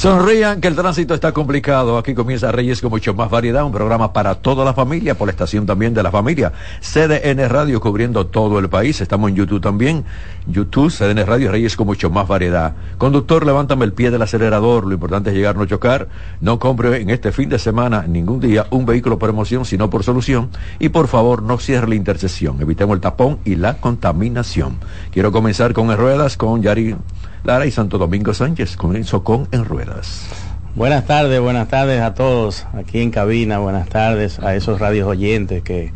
Sonrían que el tránsito está complicado. Aquí comienza Reyes con mucho más variedad, un programa para toda la familia, por la estación también de la familia. CDN Radio cubriendo todo el país. Estamos en YouTube también. YouTube, CDN Radio, Reyes con mucho más variedad. Conductor, levántame el pie del acelerador. Lo importante es llegar, no chocar. No compre en este fin de semana, ningún día, un vehículo por emoción, sino por solución. Y por favor, no cierre la intersección. Evitemos el tapón y la contaminación. Quiero comenzar con ruedas con Yari Lara y Santo Domingo Sánchez. Comienzo con En Ruedas. Buenas tardes, buenas tardes a todos aquí en cabina, buenas tardes a esos radios oyentes que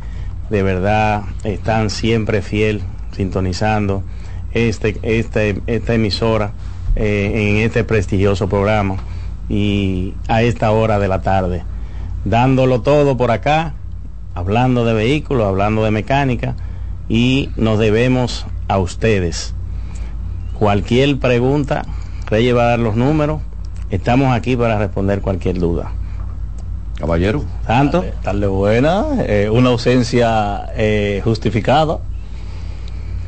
de verdad están siempre fiel sintonizando este, este esta emisora eh, en este prestigioso programa y a esta hora de la tarde, dándolo todo por acá, hablando de vehículos, hablando de mecánica y nos debemos a ustedes Cualquier pregunta, Reyes va a dar los números. Estamos aquí para responder cualquier duda. Caballero. Tanto. Tarde, buena, eh, una ausencia eh, justificada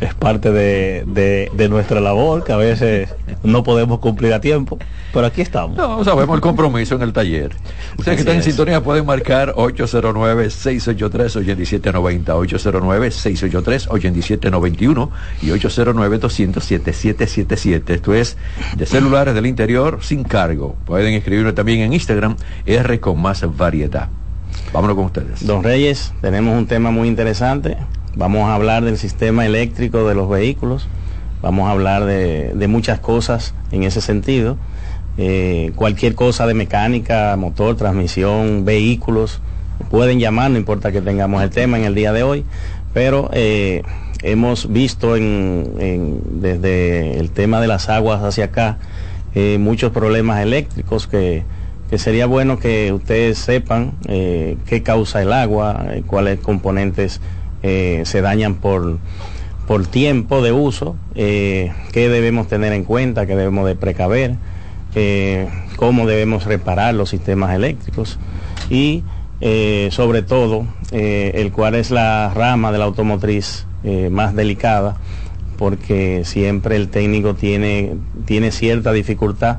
es parte de, de, nuestra labor, que a veces no podemos cumplir a tiempo, pero aquí estamos. No, sabemos el compromiso en el taller. Ustedes que están en sintonía pueden marcar 809-683-8790, 809-683-8791 y 809-200-7777. Esto es de celulares del interior sin cargo. Pueden escribirlo también en Instagram, R con más variedad. Vámonos con ustedes. Don Reyes, tenemos un tema muy interesante Vamos a hablar del sistema eléctrico de los vehículos, vamos a hablar de, muchas cosas en ese sentido. Eh, cualquier cosa de mecánica, motor, transmisión, vehículos, pueden llamar, no importa que tengamos el tema en el día de hoy, pero eh, hemos visto desde el tema de las aguas hacia acá eh, muchos problemas eléctricos que, que, sería bueno que ustedes sepan qué causa el agua, cuáles componentes eh, se dañan por, por tiempo de uso, eh, qué debemos tener en cuenta, qué debemos de precaver, eh, cómo debemos reparar los sistemas eléctricos y sobre todo el cual es la rama de la automotriz más delicada porque siempre el técnico tiene, tiene cierta dificultad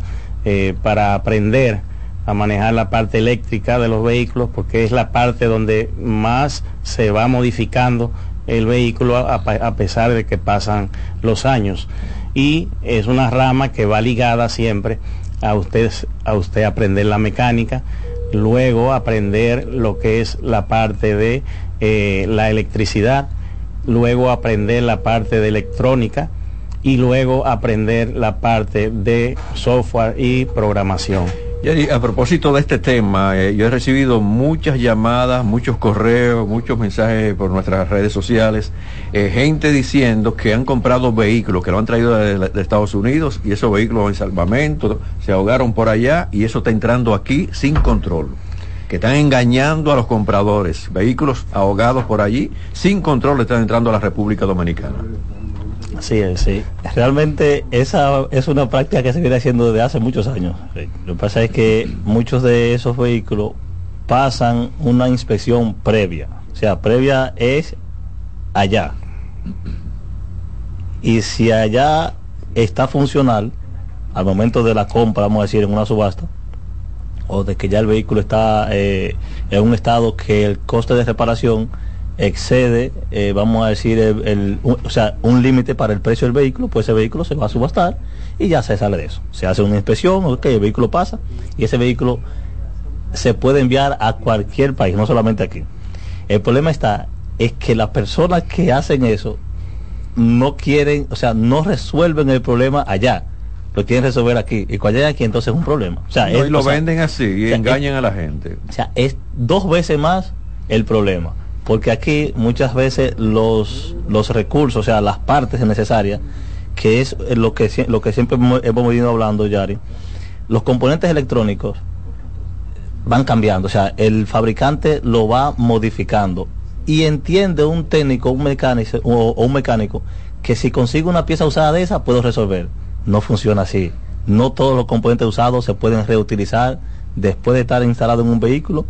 para aprender a manejar la parte eléctrica de los vehículos porque es la parte donde más se va modificando el vehículo a, pesar de que pasan los años. Y es una rama que va ligada siempre a usted, a usted aprender la mecánica, luego aprender lo que es la parte de eh, la electricidad, luego aprender la parte de electrónica y luego aprender la parte de software y programación. Y a propósito de este tema, eh, yo he recibido muchas llamadas, muchos correos, muchos mensajes por nuestras redes sociales, eh, gente diciendo que han comprado vehículos, que lo han traído de, Estados Unidos y esos vehículos en salvamento, se ahogaron por allá y eso está entrando aquí sin control. Que están engañando a los compradores, vehículos ahogados por allí, sin control están entrando a la República Dominicana. Sí, sí. Realmente esa es una práctica que se viene haciendo desde hace muchos años. Lo que pasa es que muchos de esos vehículos pasan una inspección previa. O sea, previa es allá. Y si allá está funcional, al momento de la compra, vamos a decir, en una subasta, o de que ya el vehículo está eh, en un estado que el coste de reparación excede, eh, vamos a decir, el, o sea, un límite para el precio del vehículo, pues ese vehículo se va a subastar y ya se sale de eso. Se hace una inspección, ok, el vehículo pasa y ese vehículo se puede enviar a cualquier país, no solamente aquí. El problema está, es que las personas que hacen eso no quieren, o sea, no resuelven el problema allá lo quieren resolver aquí. Y cuando llegan aquí, entonces es un problema. O sea, y lo venden así y engañan a la gente. O sea, es dos veces más el problema porque aquí muchas veces los, los recursos, o sea, las partes necesarias, que es lo que, lo que siempre hemos venido hablando, Yari, los componentes electrónicos van cambiando, o sea, el fabricante lo va modificando y entiende un técnico, un mecánico o, o un mecánico que si consigo una pieza usada de esa puedo resolver. No funciona así. No todos los componentes usados se pueden reutilizar después de estar instalado en un vehículo.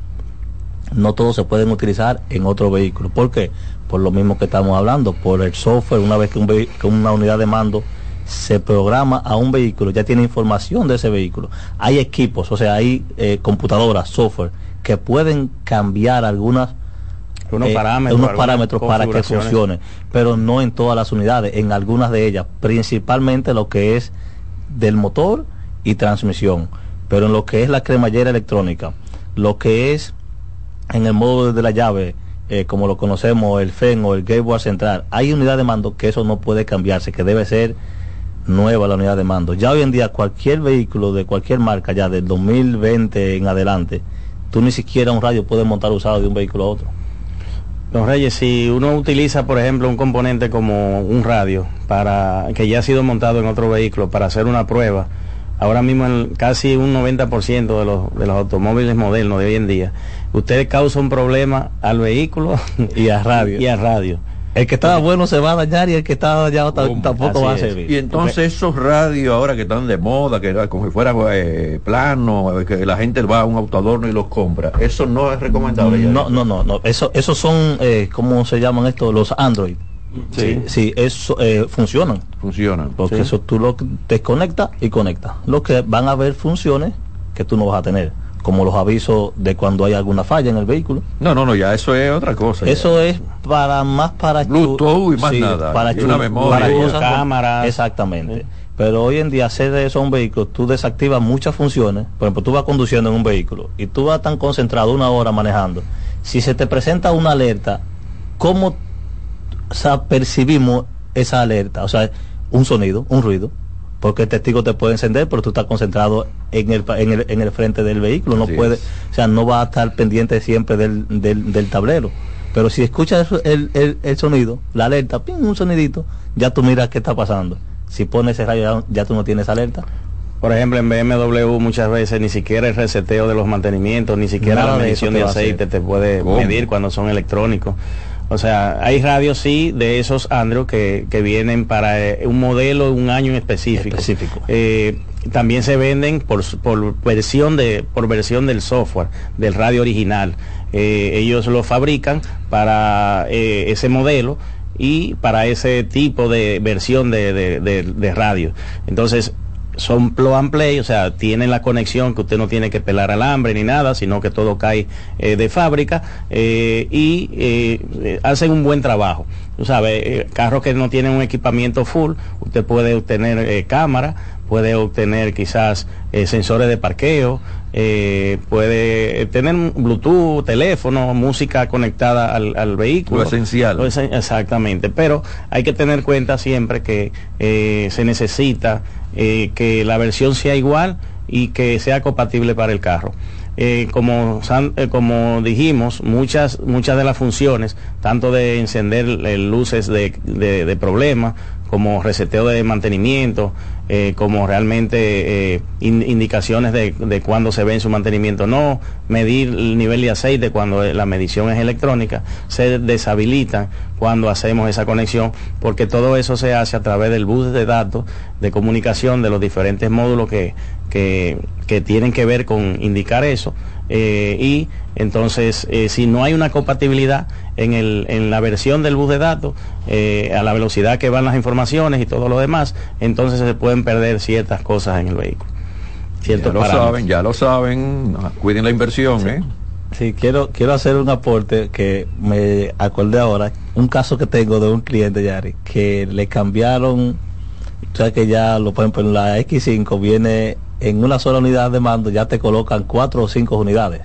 No todos se pueden utilizar en otro vehículo. ¿Por qué? Por lo mismo que estamos hablando, por el software, una vez que, un vehi- que una unidad de mando se programa a un vehículo, ya tiene información de ese vehículo. Hay equipos, o sea, hay eh, computadoras, software, que pueden cambiar algunas Unos eh, parámetros. unos parámetros para que funcione, pero no en todas las unidades, en algunas de ellas, principalmente lo que es del motor y transmisión, pero en lo que es la cremallera electrónica, lo que es en el módulo de la llave, eh, como lo conocemos, el FEN o el gateway central, hay unidad de mando que eso no puede cambiarse, que debe ser nueva la unidad de mando. Ya hoy en día cualquier vehículo de cualquier marca, ya del 2020 en adelante, tú ni siquiera un radio puedes montar usado de un vehículo a otro. Don Reyes, si uno utiliza, por ejemplo, un componente como un radio para que ya ha sido montado en otro vehículo para hacer una prueba, ahora mismo en casi un 90% de los, de los automóviles modernos de hoy en día, usted causa un problema al vehículo Y a radio. y a radio. El que estaba bueno se va a dañar y el que está dañado tampoco va a servir. Y entonces esos radios ahora que están de moda, que como si fueran eh, planos, que la gente va a un autoadorno y los compra, eso no es recomendable. ya. No, no, no, no. Eso, esos son, eh, ¿cómo se llaman estos? Los Android. Sí. Sí, eso eh, funcionan. Funcionan. Porque Sí. eso tú lo desconectas y conectas. Lo que van a haber funciones que tú no vas a tener. Como los avisos de cuando hay alguna falla en el vehículo. No, no, no, ya eso es otra cosa. ya. Eso es para más para Bluetooth y más nada, Para, y una memoria. para cosas- cámaras. Exactamente. Sí. Pero hoy en día hacer eso a un vehículo, tú desactivas muchas funciones. Por ejemplo, tú vas conduciendo en un vehículo y tú vas tan concentrado una hora manejando. Si se te presenta una alerta, ¿cómo o sea, percibimos esa alerta? O sea, un sonido, un ruido. Porque el testigo te puede encender, pero tú estás concentrado en el, en el, en el frente del vehículo. No Así puede, es. o sea, no va a estar pendiente siempre del, del, del tablero. Pero si escuchas el, el, el sonido, la alerta, ping, un sonidito, ya tú miras qué está pasando. Si pones ese rayo, ya, tú no tienes alerta. Por ejemplo, en BMW muchas veces ni siquiera el reseteo de los mantenimientos, ni siquiera Nada la medición de aceite te puede ¿Cómo? medir cuando son electrónicos. O sea, hay radios sí de esos Android que, que vienen para eh, un modelo, un año en específico. Específico. Eh, también se venden por, por versión de por versión del software del radio original. Eh, ellos lo fabrican para ese modelo y para ese tipo de versión de, de- de- de radio. Entonces, son plug play, o sea, tienen la conexión que usted no tiene que pelar alambre ni nada, sino que todo cae eh, de fábrica eh, y eh, eh, hacen un buen trabajo. Tú sabes, eh, carros que no tienen un equipamiento full, usted puede obtener eh, cámara, puede obtener quizás eh, sensores de parqueo, eh, puede tener un Bluetooth, teléfono, música conectada al, al vehículo. Lo esencial. Lo exactamente, pero hay que tener cuenta siempre que se necesita que la versión sea igual y que sea compatible para el carro. Eh, como, eh, como dijimos, muchas, muchas de las funciones, tanto de encender eh, luces de, de, de problema, como reseteo de mantenimiento, como realmente in- indicaciones de, de cuándo se ve en su mantenimiento no, medir el nivel de aceite cuando la medición es electrónica, se deshabilitan cuando hacemos esa conexión, porque todo eso se hace a través del bus de datos de comunicación de los diferentes módulos que, que, que tienen que ver con indicar eso. eh, y entonces, eh, si no hay una compatibilidad en, el, en la versión del bus de datos, eh, a la velocidad que van las informaciones y todo lo demás, entonces se pueden perder ciertas cosas en el vehículo. Ya Ciertos lo parámetros. saben, ya lo saben. Cuiden la inversión, ¿eh? Sí, quiero, quiero hacer un aporte que me acordé ahora. Un caso que tengo de un cliente, Yari, que le cambiaron, o sea que ya, lo, por ejemplo, en la X5 viene en una sola unidad de mando, ya te colocan cuatro o cinco unidades.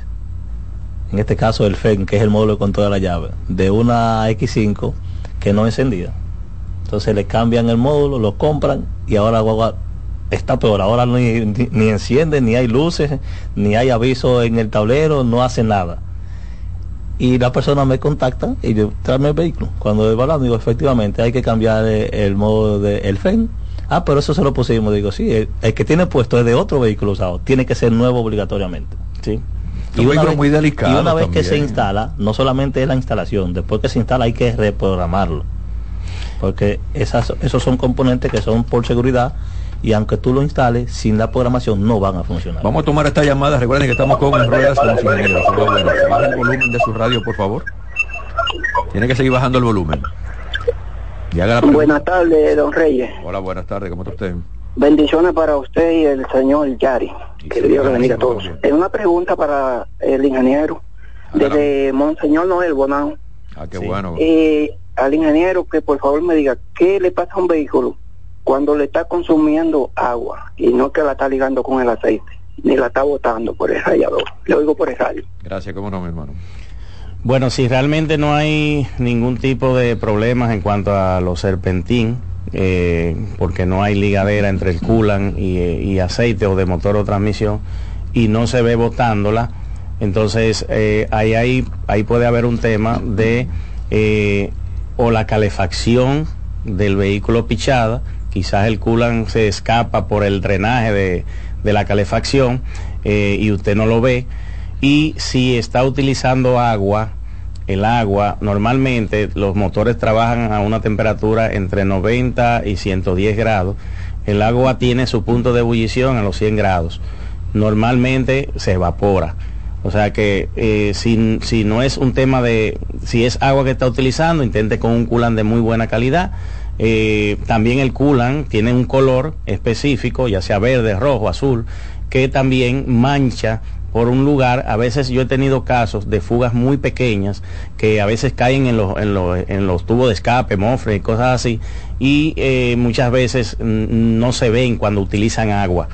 En este caso el FEN, que es el módulo de control de la llave, de una X5 que no encendía. Entonces le cambian el módulo, lo compran y ahora está peor. Ahora ni, ni, ni enciende, ni hay luces, ni hay aviso en el tablero, no hace nada. Y la persona me contacta y yo tráeme el vehículo. Cuando he hablando, digo, efectivamente, hay que cambiar eh, el modo del FEN. Ah, pero eso se lo pusimos. Digo, sí, el, el que tiene puesto es de otro vehículo usado. Tiene que ser nuevo obligatoriamente. Sí. y una, vez, muy delicado y una vez que se instala, no solamente es la instalación, después que se instala hay que reprogramarlo. Porque esas, esos son componentes que son por seguridad y aunque tú lo instales sin la programación no van a funcionar. Vamos a tomar esta llamada, recuerden que estamos con ruedas con ingenieros. Baja el volumen de su radio, por favor. Tiene que seguir bajando el volumen. Buenas tardes, don Reyes. Hola, buenas tardes, ¿cómo está usted? Bendiciones para usted y el señor Yari. que Dios le bendiga a todos. Es una pregunta para el ingeniero desde Monseñor Noel Bonao. Ah, qué bueno. Eh, al ingeniero que por favor me diga qué le pasa a un vehículo cuando le está consumiendo agua y no que la está ligando con el aceite, ni la está botando por el radiador. Le oigo por el radio. Gracias, cómo no, mi hermano. Bueno, si realmente no hay ningún tipo de problemas en cuanto a los serpentín, eh, porque no hay ligadera entre el culan y, aceite o de motor o transmisión, y no se ve botándola, entonces eh, ahí, ahí, ahí puede haber un tema de eh, o la calefacción del vehículo pichada, quizás el culan se escapa por el drenaje de, de la calefacción y usted no lo ve y si está utilizando agua, el agua, normalmente los motores trabajan a una temperatura entre 90 y 110 grados. El agua tiene su punto de ebullición a los 100 grados. Normalmente se evapora. O sea que eh, si, si, no es un tema de, si es agua que está utilizando, intente con un culan de muy buena calidad. Eh, también el culan tiene un color específico, ya sea verde, rojo, azul, que también mancha por un lugar, a veces yo he tenido casos de fugas muy pequeñas que a veces caen en los, en los, en los tubos de escape, mofre y cosas así, y eh, muchas veces no se ven cuando utilizan agua.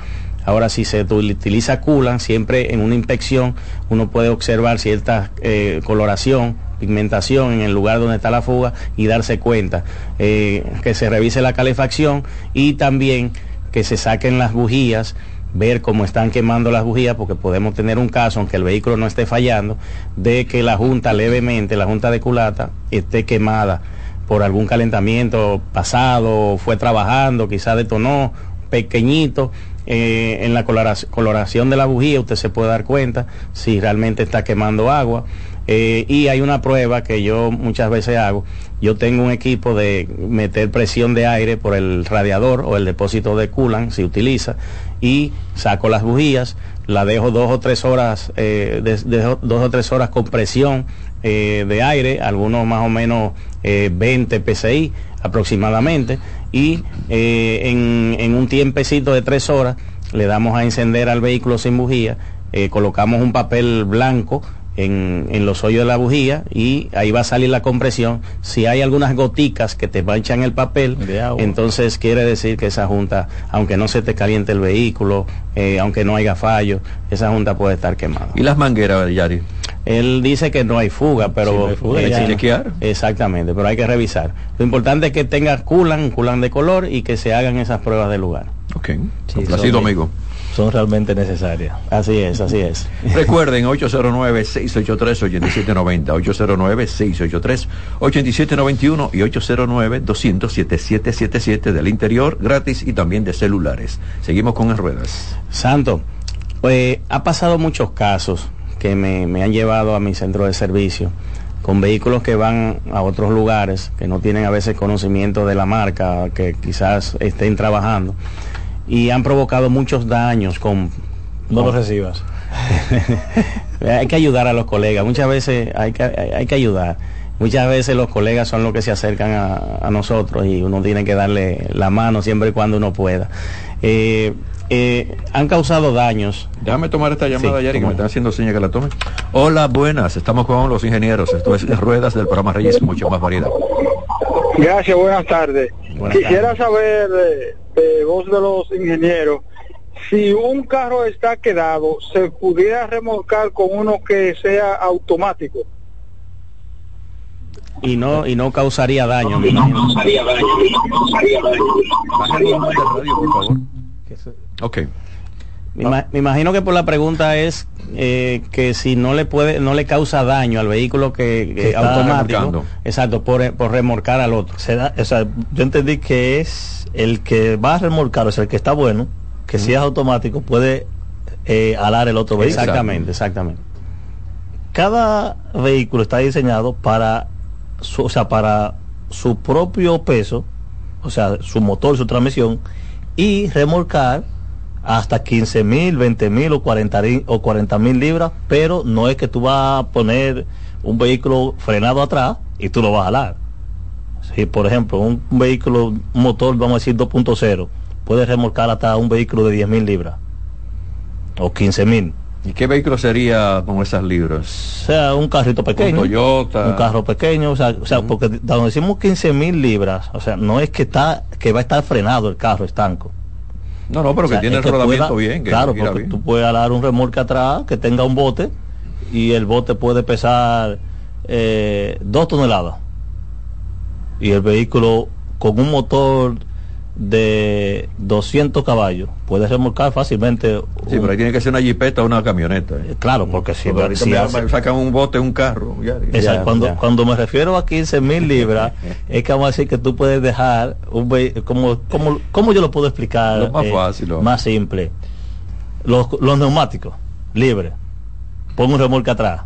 Ahora, si se utiliza culan, siempre en una inspección uno puede observar cierta eh, coloración, pigmentación en el lugar donde está la fuga y darse cuenta eh, que se revise la calefacción y también que se saquen las bujías ver cómo están quemando las bujías, porque podemos tener un caso, aunque el vehículo no esté fallando, de que la junta levemente, la junta de culata, esté quemada por algún calentamiento pasado, fue trabajando, quizá detonó pequeñito. Eh, en la coloración de la bujía usted se puede dar cuenta si realmente está quemando agua. Eh, y hay una prueba que yo muchas veces hago. Yo tengo un equipo de meter presión de aire por el radiador o el depósito de coolant, si utiliza, y saco las bujías, la dejo dos o tres horas, eh, dos o tres horas con presión eh, de aire, algunos más o menos 20 eh, psi aproximadamente, y en, en, un tiempecito de tres horas le damos a encender al vehículo sin bujía, colocamos un papel blanco en, los hoyos de la bujía y ahí va a salir la compresión. Si hay algunas goticas que te manchan el papel, entonces quiere decir que esa junta, aunque no se te caliente el vehículo, eh, aunque no haya fallo, esa junta puede estar quemada. ¿Y las mangueras, Yari? Él dice que no hay fuga, pero hay, que chequear. Exactamente, pero hay que revisar. Lo importante es que tenga culan, culan de color y que se hagan esas pruebas del lugar. Ok, sí, amigo son realmente necesarias. Así es, así es. Recuerden, 809-683-8790, 809-683-8791 y 809-200-7777 del interior, gratis y también de celulares. Seguimos con las ruedas. Santo, pues, ha pasado muchos casos que me, me han llevado a mi centro de servicio con vehículos que van a otros lugares, que no tienen a veces conocimiento de la marca, que quizás estén trabajando y han provocado muchos daños con... No los recibas. hay que ayudar a los colegas, muchas veces hay que, hay que ayudar. Muchas veces los colegas son los que se acercan a, nosotros y uno tiene que darle la mano siempre y cuando uno pueda. Eh, eh, han causado daños. Déjame tomar esta llamada, Yari, que me están haciendo señas que la tome. Hola, buenas. Estamos con los ingenieros. Esto es Ruedas del programa Reyes, mucho más variedad. Gracias, buenas tardes. Quisiera saber eh, de voz de los ingenieros si un carro está quedado, se pudiera remolcar con uno que sea automático. Y no y no causaría daño. No, no causaría daño. Ok. Me, imagino que por la pregunta es eh, que si no le puede, no le causa daño al vehículo que, automático, exacto, por, por remorcar al otro. o sea, yo entendí que es el que va a remolcar, o sea, el que está bueno, que si es automático puede eh, alar el otro vehículo. Exactamente, exactamente. cada vehículo está diseñado para su, o sea, para su propio peso, o sea, su motor, su transmisión, y remolcar hasta 15 mil, 20 mil o 40 o 40 mil libras, pero no es que tú vas a poner un vehículo frenado atrás y tú lo vas a jalar. Si por ejemplo un, vehículo, un motor, vamos a decir 2.0, puede remolcar hasta un vehículo de 10 mil libras o 15 mil. ¿Y qué vehículo sería con esas libras? O sea, un carrito pequeño. Un Toyota. Un carro pequeño, o sea, o sea porque cuando decimos 15 mil libras, o sea, no es que está que va a estar frenado el carro estanco. No, no, pero que tiene el rodamiento bien. claro, porque tú puedes dar un remolque atrás que tenga un bote y el bote puede pesar eh, dos toneladas. Y el vehículo con un motor de 200 caballos puede remolcar fácilmente. Sí, pero ahí tiene que ser una jipeta o una camioneta. Eh, claro, porque si, si sacan un bote, un carro. cuando, cuando me refiero a 15 mil libras, es que vamos a decir que tú puedes dejar un como, como, ¿Cómo yo lo puedo explicar? Lo más eh, fácil. Más simple. Los, los neumáticos, libres. Pon un remolque atrás.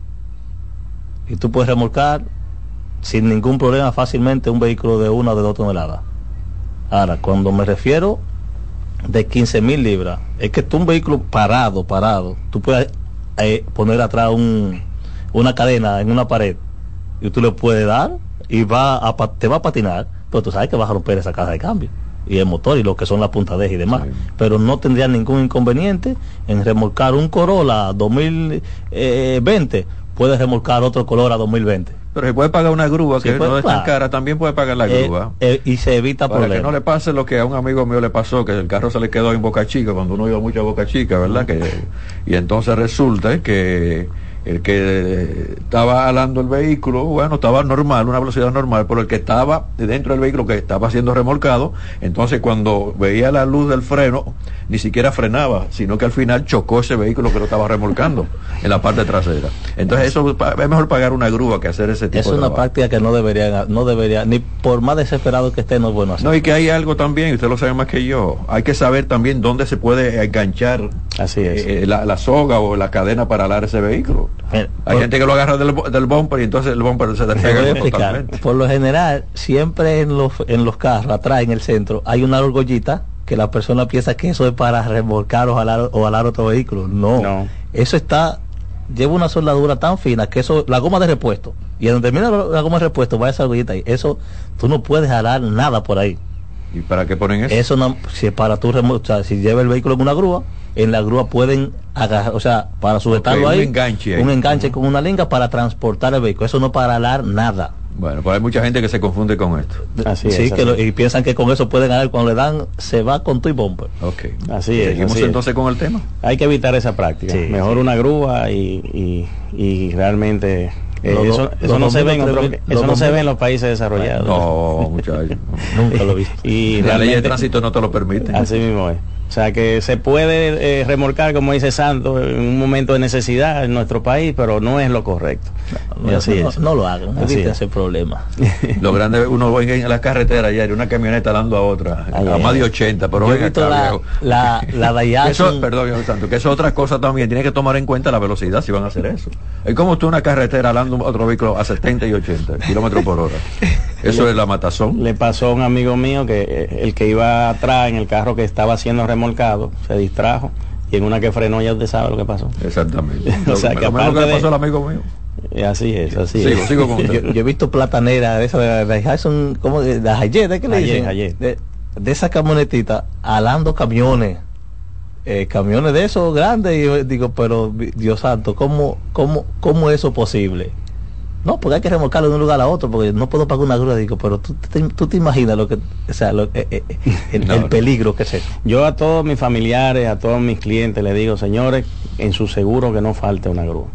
Y tú puedes remolcar sin ningún problema fácilmente un vehículo de una o de dos toneladas Ahora, cuando me refiero de 15 mil libras, es que tú un vehículo parado, parado, tú puedes eh, poner atrás un, una cadena en una pared y tú le puedes dar y va a, te va a patinar, pero tú sabes que vas a romper esa caja de cambio y el motor y lo que son las puntas y demás. Pero no tendría ningún inconveniente en remolcar un Corolla 2020, puedes remolcar otro Corolla 2020 pero se puede pagar una grúa, que no es tan cara, también puede pagar la eh, grúa. Eh, y se evita Para que no le pase lo que a un amigo mío le pasó, que el carro se le quedó en Boca Chica, cuando uno iba mucho a Boca Chica, ¿verdad? Que, y entonces resulta que el que estaba alando el vehículo, bueno, estaba normal, una velocidad normal, pero el que estaba dentro del vehículo que estaba siendo remolcado, entonces cuando veía la luz del freno, ni siquiera frenaba, sino que al final chocó ese vehículo que lo estaba remolcando en la parte trasera. Entonces eso es mejor pagar una grúa que hacer ese tipo es de Es una práctica que no debería, no debería, ni por más desesperado que esté, no es bueno hacer. No, y que hay algo también, usted lo sabe más que yo, hay que saber también dónde se puede enganchar Así es. Eh, la, soga o la cadena para alar ese vehículo. Hay gente que lo agarra del, del bumper y entonces el bumper se despega totalmente. Por lo general, siempre en los, en los carros, atrás en el centro, hay una argollita que la persona piensa que eso es para remolcar o alar, o alar otro vehículo. No, Eso está, lleva una soldadura tan fina que eso, la goma de repuesto, y donde termina la, goma de repuesto va esa argollita ahí. Eso, tú no puedes jalar nada por ahí. ¿Y para qué ponen eso? Eso no, si para tu remolcar, si lleva el vehículo en una grúa, en la grúa pueden agarrar, o sea, para sujetarlo ahí, un enganche, un enganche con una linga para transportar el vehículo. Eso no para alar nada. Bueno, pues hay mucha gente que se confunde con esto. Así sí, que y piensan que con eso pueden ganar. Cuando le dan, se va con tu y bomber. Ok. Así es. Seguimos entonces con el tema. Hay que evitar esa práctica. Mejor una grúa y, y, realmente eh, eso, no, se ve, en, eso no se ve en los países desarrollados. No, muchachos. Nunca lo he visto. Y la ley de tránsito no te lo permite. Así mismo es. O sea que se puede eh, remolcar, como dice Santos, en un momento de necesidad en nuestro país, pero no es lo correcto. No, así es. no, lo hagan, eviten ese problema. lo grande, uno va en la carretera ayer, una camioneta dando a otra, a más de 80, pero venga la, la, la eso, perdón, Santos, que es otra cosa también, tiene que tomar en cuenta la velocidad si van a hacer eso. Es como usted una carretera alando otro vehículo a 70 y 80 kilómetros por hora. Eso es la matazón. Le pasó a un amigo mío que eh, el que iba atrás en el carro que estaba haciendo remolcado se distrajo y en una que frenó ya usted sabe lo que pasó. Exactamente. o sea, que aparte que pasó al amigo mío. Eh, así es, así sigo, es. Sigo con yo, yo, he visto platanera de esa de, de como de, de Hayet, ¿qué le dicen? De, de esa camionetita alando camiones. Eh, camiones de esos grandes y yo digo, pero Dios santo, ¿cómo, cómo, cómo es eso posible? No, porque hay que remolcarlo de un lugar a otro, porque no puedo pagar una grúa. Digo, pero tú, tú, te imaginas lo que, o sea, lo, eh, eh, el, peligro que es eso. Yo a todos mis familiares, a todos mis clientes les digo, señores, en su seguro que no falte una grúa.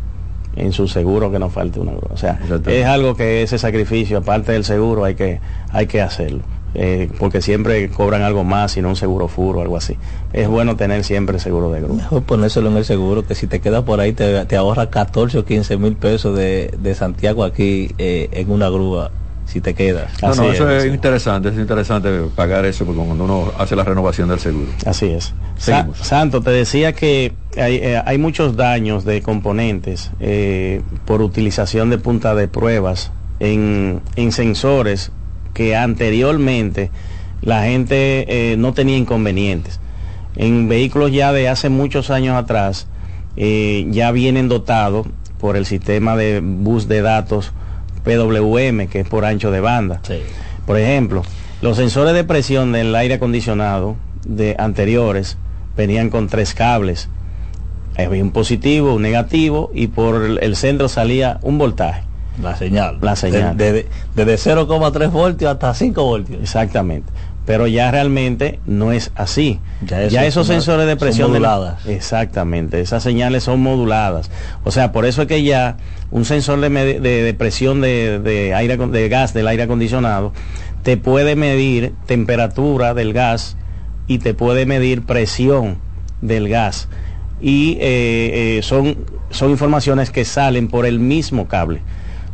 En su seguro que no falte una grúa. O sea, es algo que ese sacrificio, aparte del seguro, hay que, hay que hacerlo. Eh, porque siempre cobran algo más, sino un seguro furo o algo así. Es bueno tener siempre seguro de grúa. Mejor ponérselo en el seguro, que si te quedas por ahí te, te ahorra 14 o 15 mil pesos de, de, Santiago aquí eh, en una grúa si te quedas. No, no, eso es, interesante, es interesante pagar eso cuando uno hace la renovación del seguro. Así es. Santo, te decía que hay, eh, hay muchos daños de componentes eh, por utilización de punta de pruebas en, en sensores que anteriormente la gente eh, no tenía inconvenientes. En vehículos ya de hace muchos años atrás ya vienen dotados por el sistema de bus de datos PWM, que es por ancho de banda. Por ejemplo, los sensores de presión del aire acondicionado de anteriores venían con tres cables. Había un positivo, un negativo y por el centro salía un voltaje. La señal. La señal. Desde, 0,3 voltios hasta 5 voltios. Exactamente. Pero ya realmente no es así. Ya, esos sensores de presión moduladas. exactamente, esas señales son moduladas. O sea, por eso es que ya un sensor de, presión de, aire de gas del aire acondicionado te puede medir temperatura del gas y te puede medir presión del gas. Y eh, eh, son, son informaciones que salen por el mismo cable.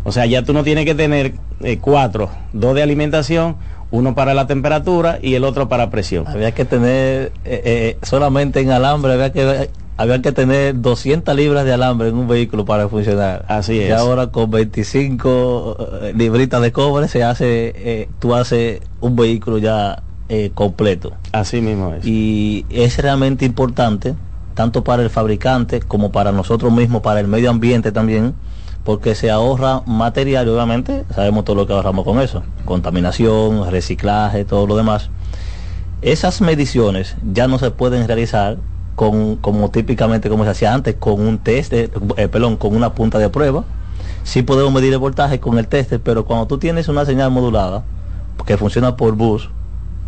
O sea, ya tú no tienes que tener eh, cuatro, dos de alimentación, uno para la temperatura y el otro para presión. Había que tener eh, eh, solamente en alambre, había que había que tener 200 libras de alambre en un vehículo para funcionar. Así es. Y ahora con 25 eh, libritas de cobre se hace, tú haces un vehículo ya completo. Así mismo es. Y es realmente importante, tanto para el fabricante como para nosotros mismos, para el medio ambiente también, porque se ahorra material obviamente sabemos todo lo que ahorramos con eso, contaminación, reciclaje, todo lo demás. Esas mediciones ya no se pueden realizar con, como típicamente como se hacía antes, con un test, eh, perdón, con una punta de prueba. Sí podemos medir el voltaje con el test, pero cuando tú tienes una señal modulada que funciona por bus,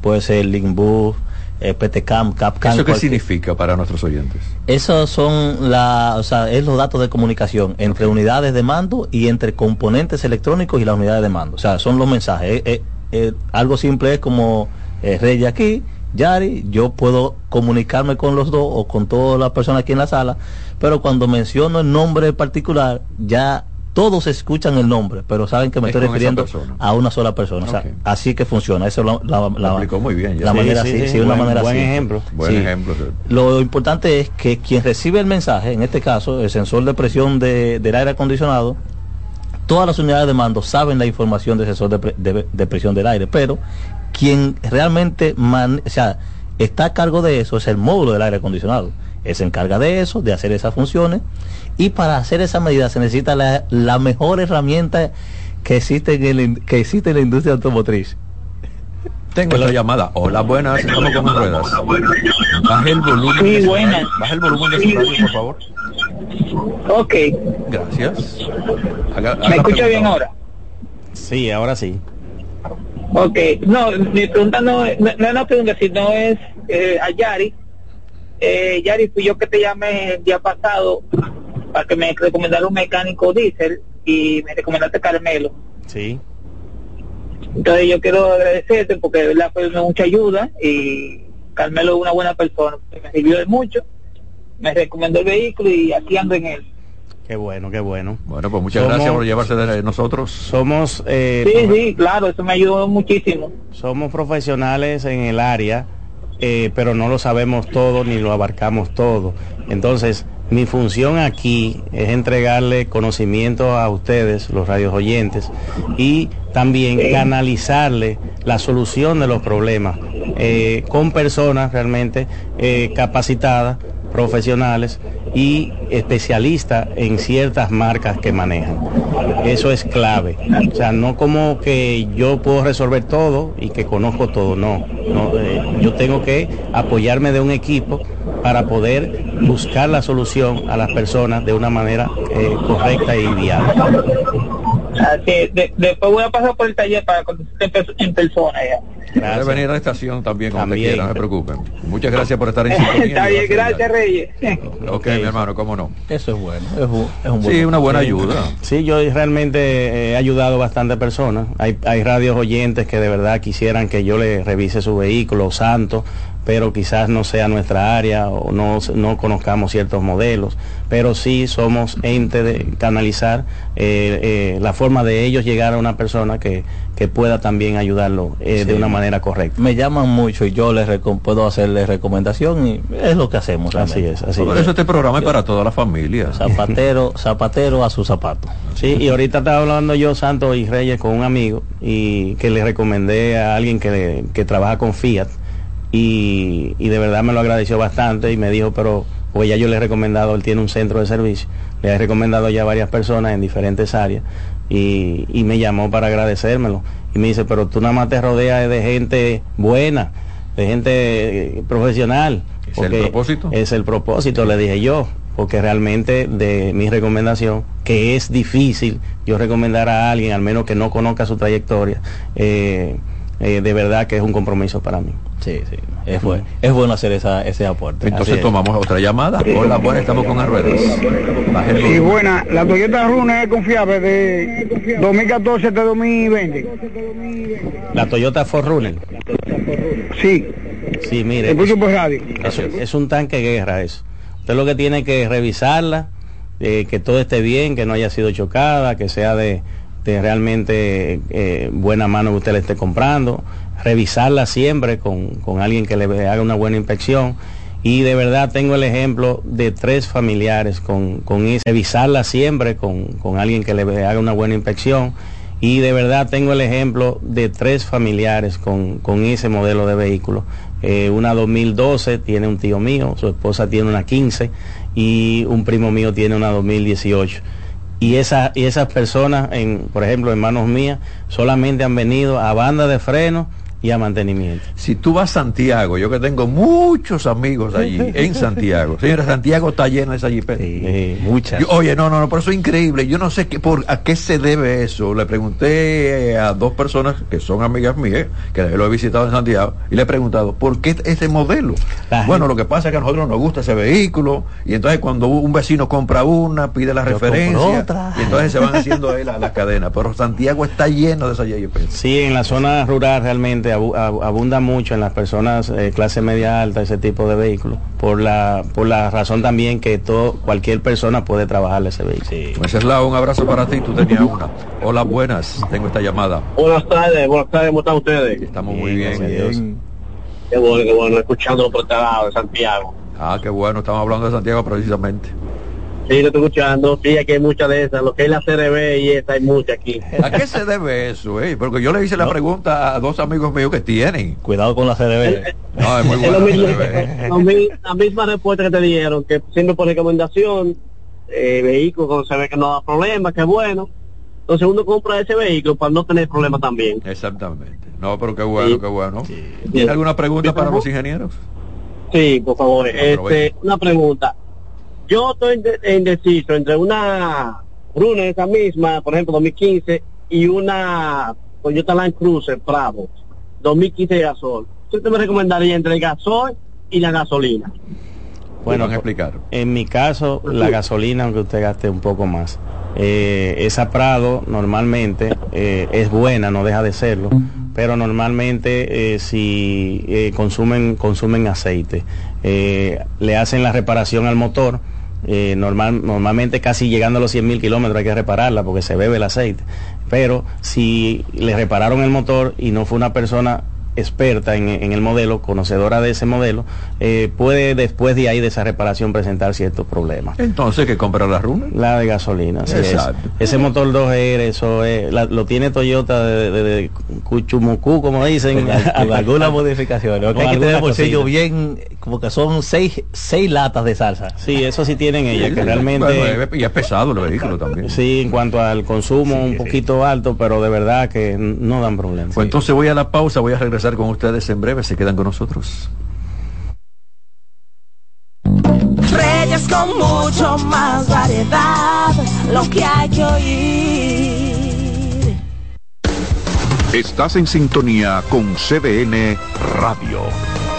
puede ser link bus, eh, PTCAM, CAPCAM. ¿Eso qué significa para nuestros oyentes? Esos son la, o sea, es los datos de comunicación entre unidades de mando y entre componentes electrónicos y las unidades de mando. O sea, son los mensajes. Eh, eh, algo simple es como Rey aquí, Yari, yo puedo comunicarme con los dos o con todas las personas aquí en la sala, pero cuando menciono el nombre particular, ya todos escuchan el nombre, pero saben que me estoy refiriendo a una sola persona. O sea, así que funciona. Eso la, la, la, muy bien. La manera sí, sí, una manera buen ejemplo. Buen ejemplo. Lo importante es que quien recibe el mensaje, en este caso, el sensor de presión de, del aire acondicionado, todas las unidades de mando saben la información del sensor de, de, presión del aire, pero quien realmente o sea, está a cargo de eso es el módulo del aire acondicionado. Él se encarga de eso, de hacer esas funciones y para hacer esa medida se necesita la, mejor herramienta que existe, en el, que existe en la industria automotriz. Tengo la llamada. Hola, buenas. Estamos con ruedas. Baja el volumen. Sí, buenas. Baja el volumen de su radio, por favor. Ok. Gracias. ¿Me escucha bien ahora? Sí, ahora sí. Ok. No, mi pregunta no, es una pregunta, sino es eh, a Yari. Eh, Yari, fui yo que te llamé el día pasado para que me recomendara un mecánico diésel y me recomendaste Carmelo. Sí. Entonces yo quiero agradecerte porque de verdad fue mucha ayuda y Carmelo es una buena persona, me sirvió de mucho, me recomendó el vehículo y aquí ando en él. Qué bueno, qué bueno. Bueno, pues muchas gracias por llevarse de nosotros. Somos... Eh, sí, sí, claro, eso me ayudó muchísimo. Somos profesionales en el área, eh, pero no lo sabemos todo ni lo abarcamos todo. Entonces, mi función aquí es entregarle conocimiento a ustedes, los radios oyentes, y también canalizarle la solución de los problemas eh, con personas realmente eh, capacitadas, profesionales y especialistas en ciertas marcas que manejan. Eso es clave. O sea, no como que yo puedo resolver todo y que conozco todo, no. Eh, yo tengo que apoyarme de un equipo para poder buscar la solución a las personas de una manera eh, correcta y viable. Así, después voy a pasar por el taller para conocer en persona Puede venir a la estación también cuando quiera, no se preocupen. Muchas gracias por estar en sintonía. Está bien, gracias Reyes. Ok, mi hermano, cómo no. Eso es bueno, es un, es un Sí, una buena ayuda. Sí, yo realmente he ayudado bastante personas. Hay, hay radios oyentes que de verdad quisieran que yo le revise su vehículo, santo, pero quizás no sea nuestra área o no, no conozcamos ciertos modelos, pero sí somos ente de canalizar eh, eh, la forma de ellos llegar a una persona que, que pueda también ayudarlo eh, de una manera correcta. Me llaman mucho y yo les puedo hacerles recomendación y es lo que hacemos. Así es, así Por eso este programa es para toda la familia. Zapatero, zapatero a su zapato. Sí, y ahorita estaba hablando yo, Santos y Reyes, con un amigo y que le recomendé a alguien que, que trabaja con Fiat y, de verdad me lo agradeció bastante y me dijo, pero pues ya yo le he recomendado, él tiene un centro de servicio, le he recomendado ya a varias personas en diferentes áreas y, me llamó para agradecérmelo y me dice, pero tú nada más te rodeas de gente buena, de gente eh, profesional. ¿Es el propósito? Es el propósito, le dije yo, porque realmente de mi recomendación, que es difícil yo recomendar a alguien, al menos que no conozca su trayectoria, eh, eh, de verdad que es un compromiso para mí. Sí, sí, es, bueno, es bueno hacer esa, ese aporte. Entonces tomamos otra llamada. Hola, buena, estamos con las ruedas. Sí, buena, la Toyota Runa es confiable de 2014 hasta 2020. La Toyota Forerunner. Sí. Sí, mire. Es, es, un tanque guerra eso. Usted lo que tiene que revisarla, eh, que todo esté bien, que no haya sido chocada, que sea de realmente eh, buena mano que usted le esté comprando, revisarla siempre con, alguien que le haga una buena inspección. Y de verdad tengo el ejemplo de tres familiares con, con revisarla siempre con, alguien que le haga una buena inspección. Y de verdad tengo el ejemplo de tres familiares con, ese modelo de vehículo. Eh, una 2012 tiene un tío mío, su esposa tiene una 15 y un primo mío tiene una 2018 y, esa, y esas personas, en, por ejemplo, hermanos mías, solamente han venido a banda de freno y a mantenimiento. Si tú vas a Santiago, yo que tengo muchos amigos allí en Santiago. Señora, Santiago está lleno de esa jipeta. Sí, muchas. oye, no, no, no, por eso es increíble. Yo no sé qué, por, a qué se debe eso. Le pregunté a dos personas que son amigas mías, que lo he visitado en Santiago, y le he preguntado, ¿por qué ese modelo? bueno, lo que pasa es que a nosotros nos gusta ese vehículo, y entonces cuando un vecino compra una, pide la referencia, y entonces se van haciendo ahí las la cadenas. Pero Santiago está lleno de esa jipeta. Sí, en la zona rural realmente abunda mucho en las personas eh, clase media alta ese tipo de vehículos por la por la razón también que todo cualquier persona puede trabajar ese vehículo. Sí. Pues un abrazo para ti, tú tenías una. Hola, buenas, tengo esta llamada. Buenas tardes, buenas tardes, ¿cómo están ustedes? Estamos muy bien, bien. Qué bueno, qué bueno, escuchándolo por este lado de Santiago. Ah, qué bueno, estamos hablando de Santiago precisamente. Sí, lo estoy escuchando. Sí, aquí hay muchas de esas. Lo que es la CRB y esta hay muchas aquí. ¿A qué se debe eso? Eh? Porque yo le hice la pregunta a dos amigos míos que tienen. Cuidado con la CRB. no, es muy buena. la misma respuesta que te dieron, que siempre por recomendación, eh, vehículo cuando se ve que no da problema, que bueno. Entonces uno compra ese vehículo para no tener problemas también. Exactamente. No, pero qué bueno, qué bueno. ¿Tiene alguna pregunta para los ingenieros? Sí, por favor. Este, una pregunta yo estoy indeciso entre una Bruna esa misma, por ejemplo, 2015, y una Toyota Land Cruiser Bravo, 2015 de gasol. ¿Usted me recomendaría entre el gasol y la gasolina? Bueno, explicar. En mi caso, la gasolina, aunque usted gaste un poco más. Eh, esa Prado normalmente eh, es buena, no deja de serlo, pero normalmente eh, si eh, consumen, consumen aceite, le hacen la reparación al motor eh, normal, normalmente casi llegando a los 100 mil kilómetros hay que repararla porque se bebe el aceite. Pero si le repararon el motor y no fue una persona experta en, el modelo, conocedora de ese modelo, eh, puede después de ahí de esa reparación presentar ciertos problemas. Entonces, ¿qué compra la Runa? La de gasolina. Ese motor 2R, eso es, lo tiene Toyota de, de, Cuchumucú, como dicen. Con, alguna modificación. Lo que hay que tener bolsillo bien, como que son seis, seis latas de salsa. Sí, eso sí tienen ellas, que realmente... y es pesado el vehículo también. Sí, en cuanto al consumo, un poquito alto, pero de verdad que no dan problemas. Pues entonces voy a la pausa, voy a regresar con ustedes en breve. Se quedan con nosotros. Reyes con mucho más variedad, lo que hay que oír. Estás en sintonía con CDN Radio.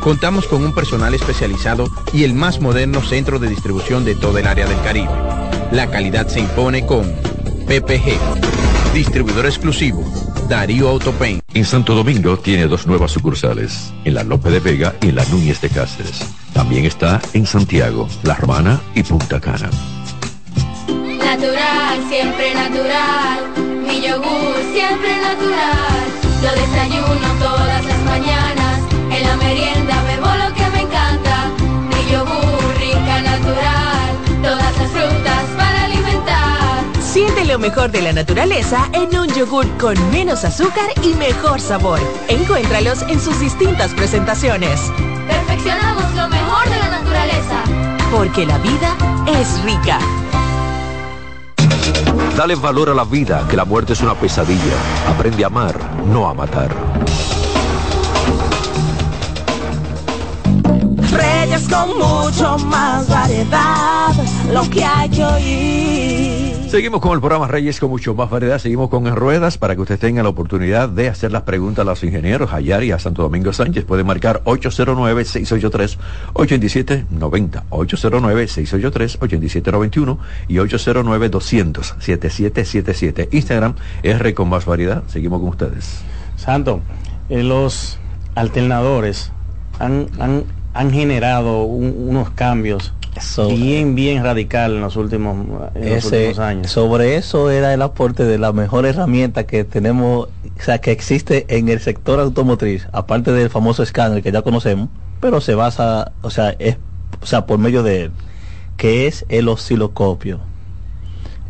Contamos con un personal especializado y el más moderno centro de distribución de todo el área del Caribe. La calidad se impone con PPG, distribuidor exclusivo, Darío Autopain. En Santo Domingo tiene dos nuevas sucursales, en la Lope de Vega y en la Núñez de Cáceres. También está en Santiago, La Romana y Punta Cana. Natural, siempre natural. Mi yogur, siempre natural. Lo desayuno lo mejor de la naturaleza en un yogur con menos azúcar y mejor sabor. Encuéntralos en sus distintas presentaciones. Perfeccionamos lo mejor de la naturaleza. Porque la vida es rica. Dale valor a la vida, que la muerte es una pesadilla. Aprende a amar, no a matar. Reyes con mucho más variedad, lo que hay que oír. Seguimos con el programa Reyes con mucho más variedad. Seguimos con En Ruedas para que usted tenga la oportunidad de hacer las preguntas a los ingenieros, a Yari, a Santo Domingo Sánchez. Puede marcar 809-683-8790, 809-683-8791 y 809-200-7777. Instagram R con más variedad. Seguimos con ustedes. Santo, eh, los alternadores han, han, han generado un- unos cambios Bien, bien radical en los últimos, en los últimos años. Sobre eso era el aporte de la mejor herramienta que tenemos, o sea, que existe en el sector automotriz, aparte del famoso escáner que ya conocemos, pero se basa, o sea, es, o sea, por medio de él, que es el osciloscopio.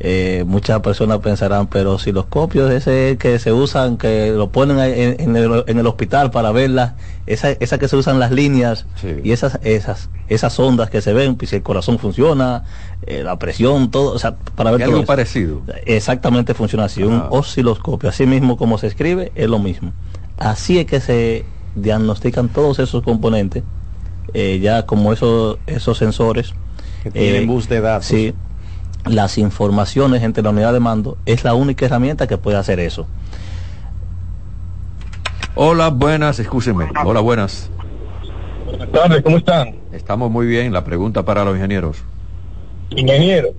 Eh, muchas personas pensarán, pero osciloscopios ese que se usan, que lo ponen en, en el, en el hospital para verlas, esa, esa que se usan las líneas y esas, esas, esas ondas que se ven, pues, si el corazón funciona, eh, la presión, todo, o sea, para ver ¿Y todo algo eso. parecido? Exactamente funciona así, un osciloscopio, así mismo como se escribe, es lo mismo. Así es que se diagnostican todos esos componentes, eh, ya como esos, esos sensores. Que tienen eh, bus de datos. Sí, las informaciones entre la unidad de mando es la única herramienta que puede hacer eso. Hola, buenas, escúcheme. Hola, buenas. Buenas tardes, ¿cómo están? Estamos muy bien. La pregunta para los ingenieros. Ingeniero,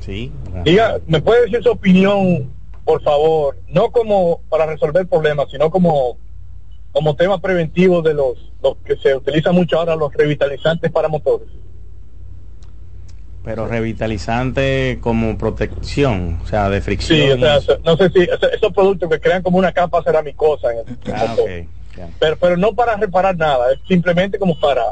Sí. diga, ¿me puede decir su opinión, por favor? No como para resolver problemas, sino como, como tema preventivo de los, los que se utilizan mucho ahora, los revitalizantes para motores. Pero revitalizante como protección, o sea, de fricción. Sí, o sea, no sé si esos, productos que crean como una capa ceramicosa en el, en el Ah, motor. ok, ya. pero, pero no para reparar nada, es simplemente como para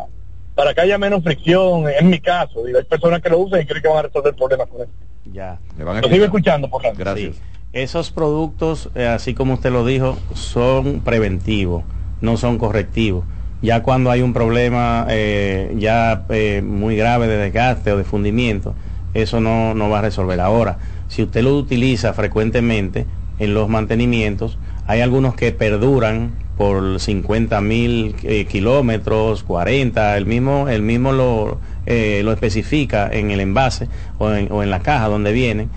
para que haya menos fricción, en mi caso, digo, hay personas que lo usan y creen que van a resolver problemas con eso. Ya. Lo sigo escuchando, por favor. Gracias. Sí. Esos productos, eh, así como usted lo dijo, son preventivos, no son correctivos. Ya cuando hay un problema eh, ya eh, muy grave de desgaste o de fundimiento, eso no, no va a resolver. Ahora, si usted lo utiliza frecuentemente en los mantenimientos, hay algunos que perduran por 50 mil eh, kilómetros, 40, el mismo, el mismo lo, lo especifica en el envase o en, o en la caja donde vienen,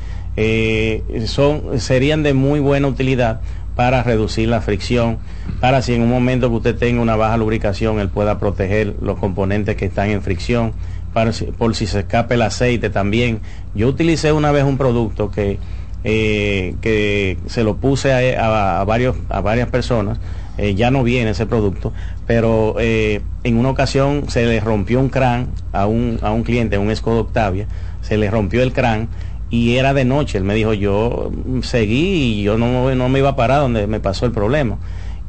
son, serían de muy buena utilidad para reducir la fricción, para si en un momento que usted tenga una baja lubricación, él pueda proteger los componentes que están en fricción, para por si se escape el aceite también. Yo utilicé una vez un producto que, eh, que se lo puse a, a varios, a varias personas, eh, ya no viene ese producto, pero eh, en una ocasión se le rompió un crán a un, a un cliente, un Skoda Octavia, se le rompió el crán y era de noche. Él me dijo, yo seguí y yo no, no me iba a parar donde me pasó el problema.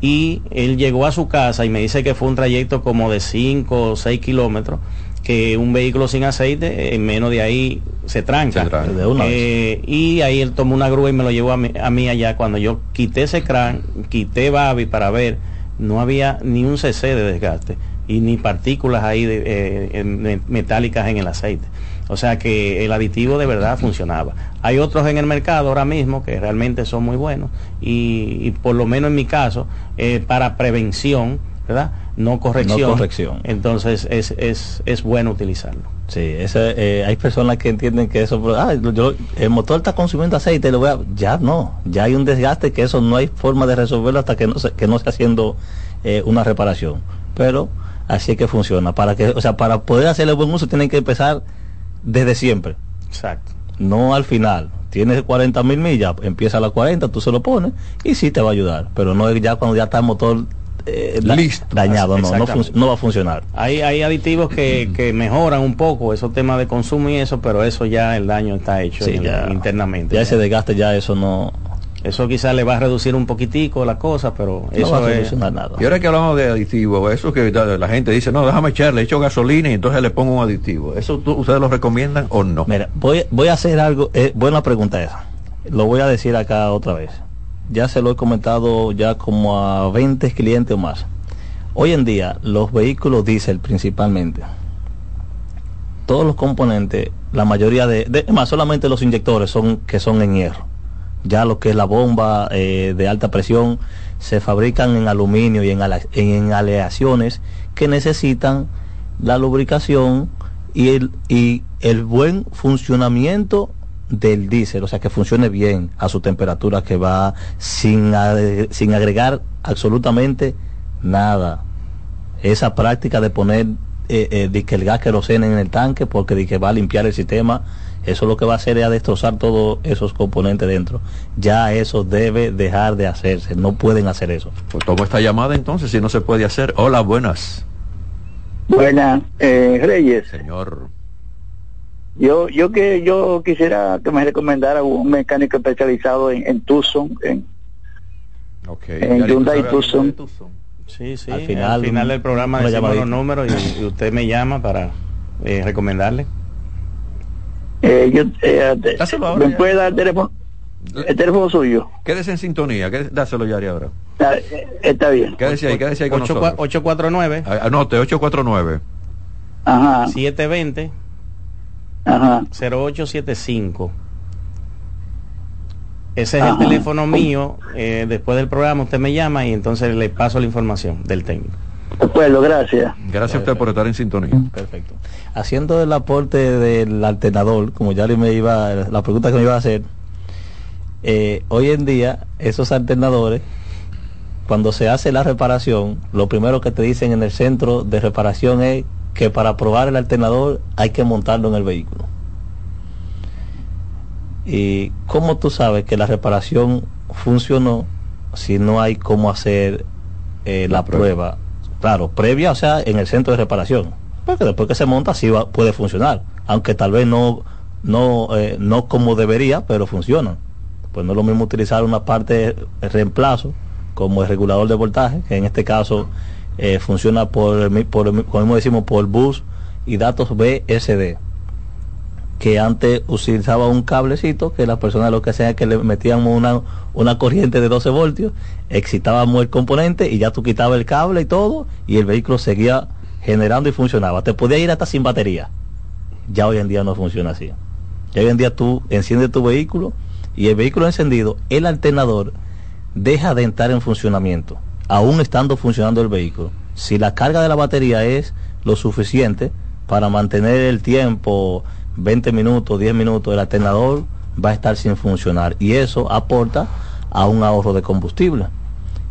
Y él llegó a su casa y me dice que fue un trayecto como de 5 o 6 kilómetros, que un vehículo sin aceite, en menos de ahí se tranca. De una vez. Eh, y ahí él tomó una grúa y me lo llevó a mí, a mí allá. Cuando yo quité ese crán, quité Babi para ver, no había ni un cc de desgaste y ni partículas ahí de, eh, en- metálicas en el aceite. O sea que el aditivo de verdad funcionaba. Hay otros en el mercado ahora mismo que realmente son muy buenos y, y por lo menos en mi caso, eh, para prevención, ¿verdad? No corrección. No corrección. Entonces es, es, es bueno utilizarlo. Sí, ese, eh, hay personas que entienden que eso, ah, yo- el motor está consumiendo aceite, lo voy a, ya no, ya hay un desgaste que eso no hay forma de resolverlo hasta que no se, que no esté haciendo eh, una reparación. Pero así es que funciona. Para que, o sea, para poder hacerle buen uso tienen que empezar desde siempre. Exacto. No al final. Tienes 40 mil millas, empieza a las 40, tú se lo pones y sí te va a ayudar. Pero no es ya cuando ya está el motor eh, da- dañado, no, no, no va a funcionar. Hay, hay aditivos que, que mejoran un poco esos temas de consumo y eso, pero eso ya el daño está hecho Sí, en- ya. internamente. Ya ese desgaste ya eso no, Eso quizás le va a reducir un poquitico la cosa, pero no eso va a es... solucionar nada. Y ahora que hablamos de aditivos, eso que la gente dice, no, déjame echarle, echo gasolina y entonces le pongo un aditivo. ¿Eso tú- ustedes lo recomiendan o no? Mira, voy, voy a hacer algo, eh, buena pregunta esa. Lo voy a decir acá otra vez. Ya se lo he comentado ya como a 20 clientes o más. Hoy en día, los vehículos diésel principalmente, todos los componentes, la mayoría de, de es más, solamente los inyectores son que son en hierro. Ya lo que es la bomba eh, de alta presión se fabrican en aluminio y en, en aleaciones que necesitan la lubricación y el, y el buen funcionamiento del diésel, o sea que funcione bien a su temperatura que va sin, ade- sin agregar absolutamente nada. Esa práctica de poner eh, eh, el gas queroseno en el tanque porque que va a limpiar el sistema, eso lo que va a hacer es a destrozar todos esos componentes dentro. Ya eso debe dejar de hacerse, no pueden hacer eso. Pues tomo esta llamada entonces, si no se puede hacer. Hola, buenas. Buenas, eh, Reyes. Señor. Yo, yo que yo quisiera que me recomendara un mecánico especializado en, en Tucson, en, en Yari, ¿tú Hyundai Tucson. Tucson? Sí, sí. Al Al final, final, del programa decimos llamadita. los números y, y usted me llama para eh, recomendarle. Eh, yo, eh, te- Dáselo ahora ¿Me ya. puede dar el teléfono, el teléfono suyo? Quédese en sintonía, quédese- dáselo Yari ahora. Ah, eh, Está bien. Quédese ahí, quédese ahí con Ocho cua- nosotros. 849 Ah, Anote, 849. Ajá, 720 ajá. 0875. Ese es Ajá. el teléfono mío. eh, después del programa usted me llama y entonces le paso la información del técnico. De acuerdo, gracias. Gracias a usted por estar en sintonía. Perfecto. Haciendo el aporte del alternador, como ya le me iba, la pregunta que me iba a hacer, eh, hoy en día esos alternadores, cuando se hace la reparación, lo primero que te dicen en el centro de reparación es que para probar el alternador hay que montarlo en el vehículo. ¿Y cómo tú sabes que la reparación funcionó si no hay cómo hacer eh, la, prueba. Claro, previa, o sea, en el centro de reparación. Porque después que se monta sí va, puede funcionar, aunque tal vez no no eh, no como debería, pero funciona. Pues no es lo mismo utilizar una parte de reemplazo como el regulador de voltaje, que en este caso eh, funciona por, por, como decimos, por bus y datos BSD que antes utilizaba un cablecito que las personas lo que hacían es que le metíamos una, una corriente de 12 voltios, excitábamos el componente y ya tú quitabas el cable y todo y el vehículo seguía generando y funcionaba. Te podía ir hasta sin batería. Ya hoy en día no funciona así. Ya hoy en día tú enciendes tu vehículo y el vehículo encendido, el alternador deja de entrar en funcionamiento, aún estando funcionando el vehículo. Si la carga de la batería es lo suficiente, para mantener el tiempo 20 minutos, 10 minutos, el alternador va a estar sin funcionar y eso aporta a un ahorro de combustible.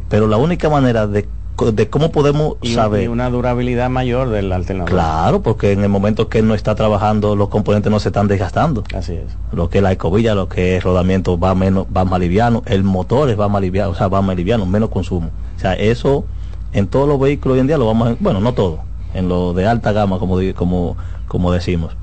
Pero la única manera de, de cómo podemos Y, saber... y una durabilidad mayor del alternador. Claro, porque en el momento que no está trabajando, los componentes no se están desgastando. Así es. Lo que es la escobilla, lo que es rodamiento va menos, va más liviano, el motor es va más liviano, o sea, va más liviano, menos consumo. O sea, eso en todos los vehículos hoy en día lo vamos a, bueno, no todo, en lo de alta gama como como como decimos.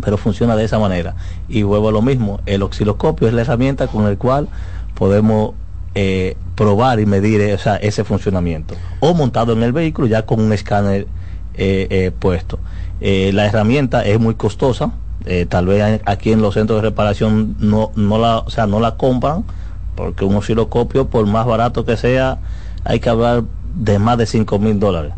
Pero funciona de esa manera. Y vuelvo a lo mismo, el osciloscopio es la herramienta con el cual podemos eh, probar y medir o ese funcionamiento. O montado en el vehículo ya con un escáner eh, eh, puesto. La herramienta es muy costosa. tal vez aquí en los centros de reparación no, no la, o sea, no la compran porque un osciloscopio por más barato que sea hay que hablar de más de 5 mil dólares.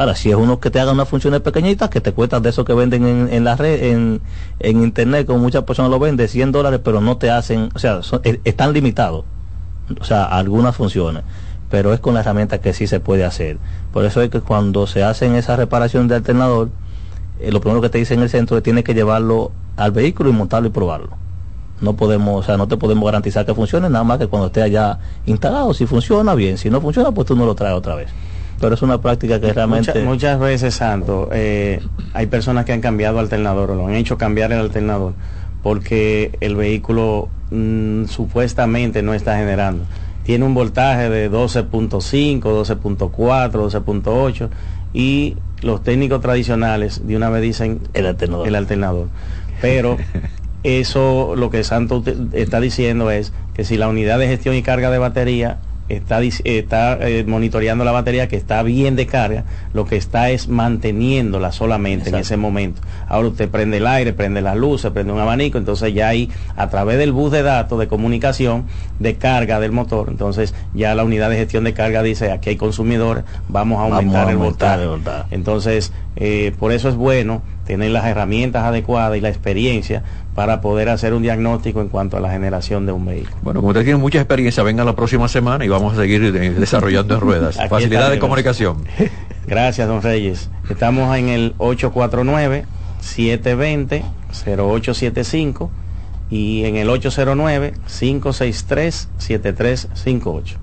Ahora, si es uno que te haga unas funciones pequeñitas, que te cuestan de eso que venden en, en la red, en, en internet, como muchas personas lo venden, 100 dólares, pero no te hacen, o sea, eh, están limitados, o sea, algunas funciones, pero es con la herramienta que sí se puede hacer. Por eso es que cuando se hacen esa reparación de alternador, eh, lo primero que te dice en el centro es que tienes que llevarlo al vehículo y montarlo y probarlo. No podemos, o sea, no te podemos garantizar que funcione, nada más que cuando esté allá instalado, si funciona bien, si no funciona, pues tú no lo traes otra vez. Pero es una práctica que realmente... Mucha- muchas veces, Santo, eh, hay personas que han cambiado alternador o lo han hecho cambiar el alternador porque el vehículo mm, supuestamente no está generando. Tiene un voltaje de 12.5, 12.4, 12.8 y los técnicos tradicionales de una vez dicen el alternador. El alternador. Pero eso lo que Santo está diciendo es que si la unidad de gestión y carga de batería está, está eh, monitoreando la batería que está bien de carga, lo que está es manteniéndola solamente en ese momento. Ahora usted prende el aire, prende las luces, prende un abanico, entonces ya ahí a través del bus de datos de comunicación de carga del motor, entonces ya la unidad de gestión de carga dice aquí hay consumidores, vamos a Vamos a aumentar, el, aumentar voltaje. el voltaje. Entonces, eh, por eso es bueno tener las herramientas adecuadas y la experiencia para poder hacer un diagnóstico en cuanto a la generación de un vehículo. Bueno, como usted tiene mucha experiencia, venga la próxima semana y vamos a seguir eh, desarrollando en ruedas. Aquí Facilidad de comunicación. Gracias, don Reyes. Estamos en el 849-720-0875 y en el 809-563-7358.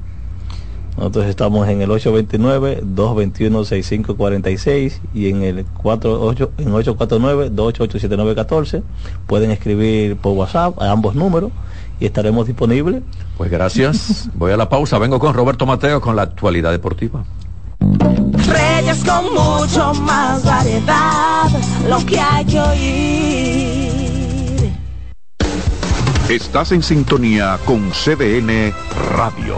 Nosotros estamos en el 829-221-6546 y en el 48, en 849-288-7914. Pueden escribir por WhatsApp a ambos números y estaremos disponibles. Pues gracias. Voy a la pausa. Vengo con Roberto Mateo con la actualidad deportiva. Reyes con mucho más variedad, lo que hay que oír. Estás en sintonía con CDN Radio.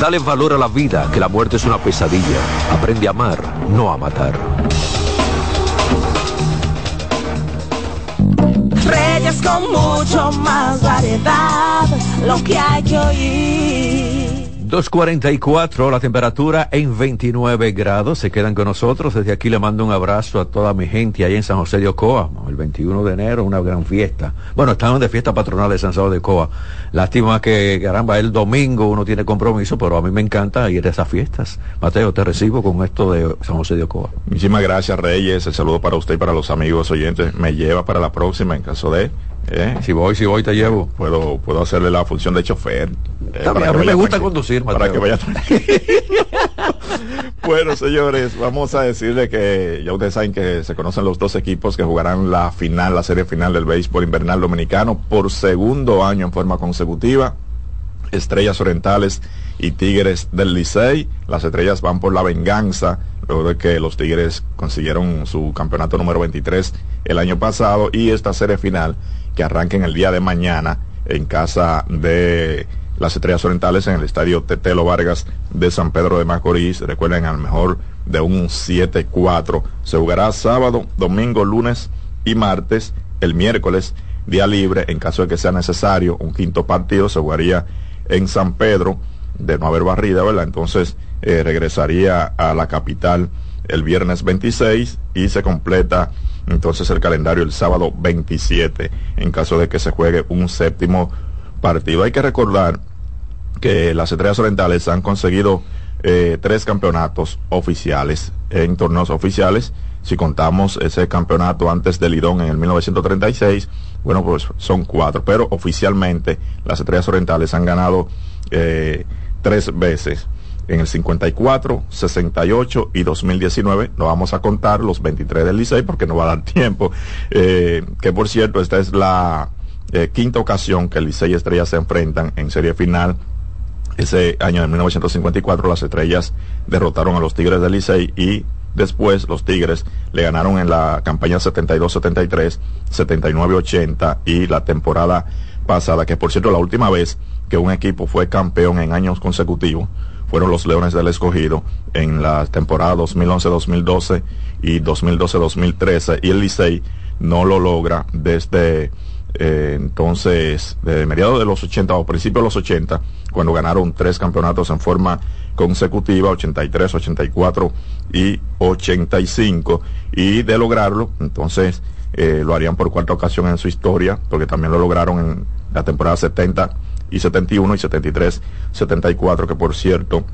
Dale valor a la vida, que la muerte es una pesadilla. Aprende a amar, no a matar. Con mucho más variedad, lo que hay que oír. 2.44, la temperatura en 29 grados. Se quedan con nosotros. Desde aquí le mando un abrazo a toda mi gente ahí en San José de Ocoa. El 21 de enero, una gran fiesta. Bueno, estamos de fiesta patronal de San José de Ocoa. Lástima que, caramba, el domingo uno tiene compromiso, pero a mí me encanta ir a esas fiestas. Mateo, te recibo con esto de San José de Ocoa. Muchísimas gracias, Reyes. El saludo para usted y para los amigos oyentes. Me lleva para la próxima en caso de ¿Eh? Si voy, si voy, te llevo. Puedo, puedo hacerle la función de chofer. Eh, a mí me gusta conducir, Mateo. Para que vaya Bueno, señores, vamos a decirle que ya ustedes saben que se conocen los dos equipos que jugarán la final, la serie final del béisbol invernal dominicano por segundo año en forma consecutiva. Estrellas Orientales y Tigres del Licey. Las estrellas van por la venganza luego de que los Tigres consiguieron su campeonato número 23 el año pasado y esta serie final que arranca en el día de mañana en casa de las Estrellas Orientales en el estadio Tetelo Vargas de San Pedro de Macorís. Recuerden al mejor de un 7-4. Se jugará sábado, domingo, lunes y martes. El miércoles, día libre, en caso de que sea necesario, un quinto partido se jugaría en San Pedro, de no haber barrida, ¿verdad? Entonces eh, regresaría a la capital el viernes 26 y se completa entonces el calendario el sábado 27 en caso de que se juegue un séptimo partido. Hay que recordar que las Estrellas Orientales han conseguido eh, tres campeonatos oficiales en torneos oficiales. Si contamos ese campeonato antes del Lidón en el 1936, bueno, pues son cuatro. Pero oficialmente las Estrellas Orientales han ganado eh, tres veces en el 54, 68 y 2019. No vamos a contar los 23 del Licey porque no va a dar tiempo. Eh, que por cierto, esta es la eh, quinta ocasión que el Licey y Estrellas se enfrentan en serie final. Ese año de 1954 las Estrellas derrotaron a los Tigres del Licey y después los Tigres le ganaron en la campaña 72-73, 79-80 y la temporada pasada, que por cierto la última vez que un equipo fue campeón en años consecutivos fueron los Leones del Escogido en la temporada 2011-2012 y 2012-2013 y el Licey no lo logra desde eh, entonces, de mediados de los 80 o principios de los 80, cuando ganaron tres campeonatos en forma consecutiva, 83, 84 y 85, y de lograrlo, entonces eh, lo harían por cuarta ocasión en su historia, porque también lo lograron en la temporada 70 y 71 y 73, 74, que por cierto,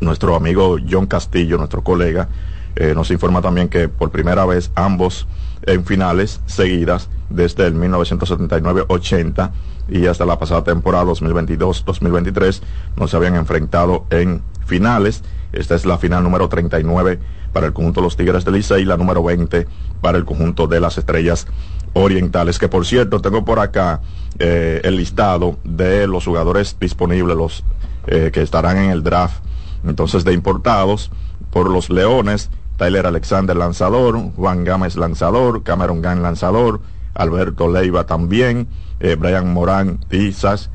nuestro amigo John Castillo, nuestro colega, eh, nos informa también que por primera vez ambos en finales seguidas desde el 1979-80 y hasta la pasada temporada 2022-2023 no se habían enfrentado en finales. Esta es la final número 39 para el conjunto de los Tigres del Licey y la número 20 para el conjunto de las Estrellas Orientales. Que por cierto, tengo por acá eh, el listado de los jugadores disponibles, los eh, que estarán en el draft entonces de importados por los Leones. Tyler Alexander lanzador, Juan Gámez lanzador, Cameron Gann lanzador, Alberto Leiva también, eh, Brian Morán Sash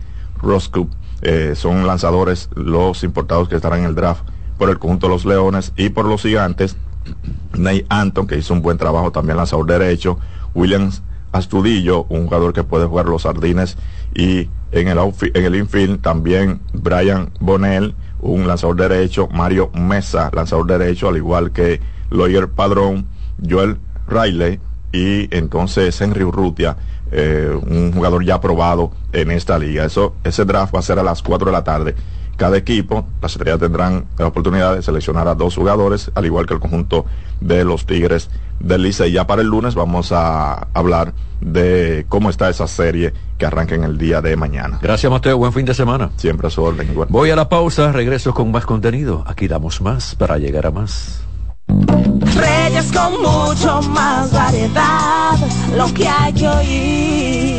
Roscoe son lanzadores los importados que estarán en el draft por el conjunto de los Leones y por los Gigantes. Ney Anton, que hizo un buen trabajo también lanzador derecho, Williams Astudillo, un jugador que puede jugar los sardines y en el, en el infield también Brian Bonnell, un lanzador derecho, Mario Mesa, lanzador derecho, al igual que Lawyer Padrón, Joel Riley y entonces Henry Urrutia, eh, un jugador ya probado en esta liga. Eso, ese draft va a ser a las 4 de la tarde cada equipo, las estrellas tendrán la oportunidad de seleccionar a dos jugadores, al igual que el conjunto de los Tigres del Licey. Ya para el lunes vamos a hablar de cómo está esa serie que arranca en el día de mañana. Gracias, Mateo. Buen fin de semana. Siempre a su orden. Voy a la pausa, regreso con más contenido. Aquí damos más para llegar a más. Reyes con mucho más variedad, lo que hay que oír.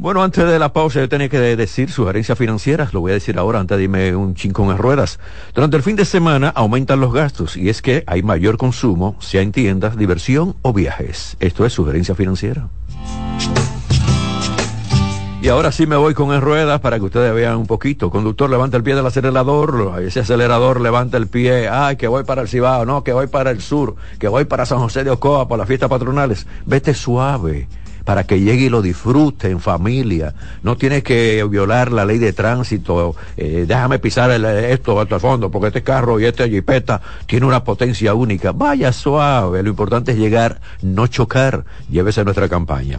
Bueno, antes de la pausa yo tenía que decir sugerencias financieras, lo voy a decir ahora antes de irme un chincón en ruedas. Durante el fin de semana aumentan los gastos y es que hay mayor consumo, sea en tiendas, diversión o viajes. Esto es sugerencia financiera. Y ahora sí me voy con en ruedas para que ustedes vean un poquito. Conductor, levanta el pie del acelerador. Ese acelerador levanta el pie. Ay, que voy para el Cibao. No, que voy para el sur. Que voy para San José de Ocoa por las fiestas patronales. Vete suave para que llegue y lo disfrute en familia. No tienes que violar la ley de tránsito. Eh, déjame pisar el, esto hasta el fondo, porque este carro y este jipeta tiene una potencia única. Vaya suave. Lo importante es llegar, no chocar. Llévese nuestra campaña.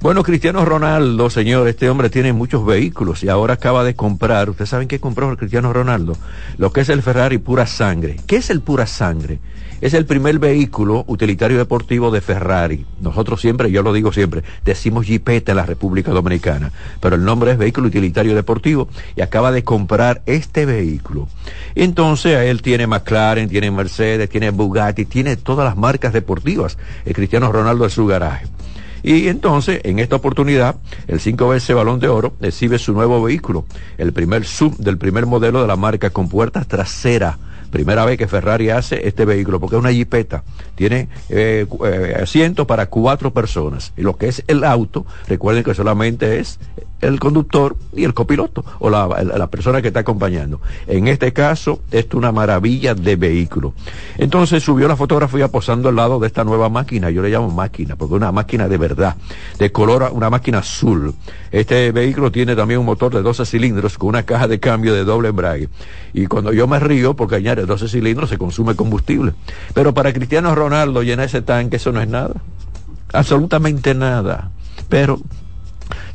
Bueno, Cristiano Ronaldo, señor, este hombre tiene muchos vehículos y ahora acaba de comprar. ¿Ustedes saben qué compró el Cristiano Ronaldo? Lo que es el Ferrari pura sangre. ¿Qué es el pura sangre? Es el primer vehículo utilitario deportivo de Ferrari. Nosotros siempre, yo lo digo siempre, decimos Jeepeta en la República Dominicana, pero el nombre es vehículo utilitario deportivo y acaba de comprar este vehículo. Entonces, él tiene McLaren, tiene Mercedes, tiene Bugatti, tiene todas las marcas deportivas. El Cristiano Ronaldo es su garaje. Y entonces, en esta oportunidad, el cinco veces balón de oro exhibe su nuevo vehículo, el primer sub del primer modelo de la marca con puertas traseras Primera vez que Ferrari hace este vehículo, porque es una jipeta. Tiene eh, eh, asiento para cuatro personas. Y lo que es el auto, recuerden que solamente es el conductor y el copiloto o la, persona que está acompañando. En este caso, es una maravilla de vehículo. Entonces subió la fotografía posando al lado de esta nueva máquina. Yo le llamo máquina, porque es una máquina de verdad, de color, una máquina azul. Este vehículo tiene también un motor de 12 cilindros con una caja de cambio de doble embrague. Y cuando yo me río, porque añade 12 cilindros, se consume combustible. Pero para Cristiano Ronaldo llenar ese tanque, eso no es nada. Absolutamente nada. Pero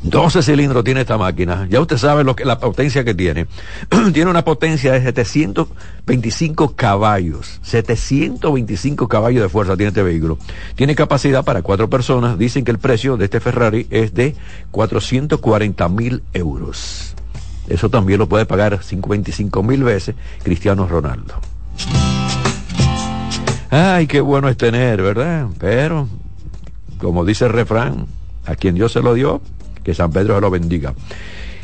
12 cilindros tiene esta máquina. Ya usted sabe lo que la potencia que tiene. tiene una potencia de 725 caballos. 725 caballos de fuerza tiene este vehículo. Tiene capacidad para cuatro personas. Dicen que el precio de este Ferrari es de 440 mil euros. Eso también lo puede pagar 55 mil veces Cristiano Ronaldo. Ay, qué bueno es tener, ¿verdad? Pero, como dice el refrán, a quien Dios se lo dio, que San Pedro lo bendiga.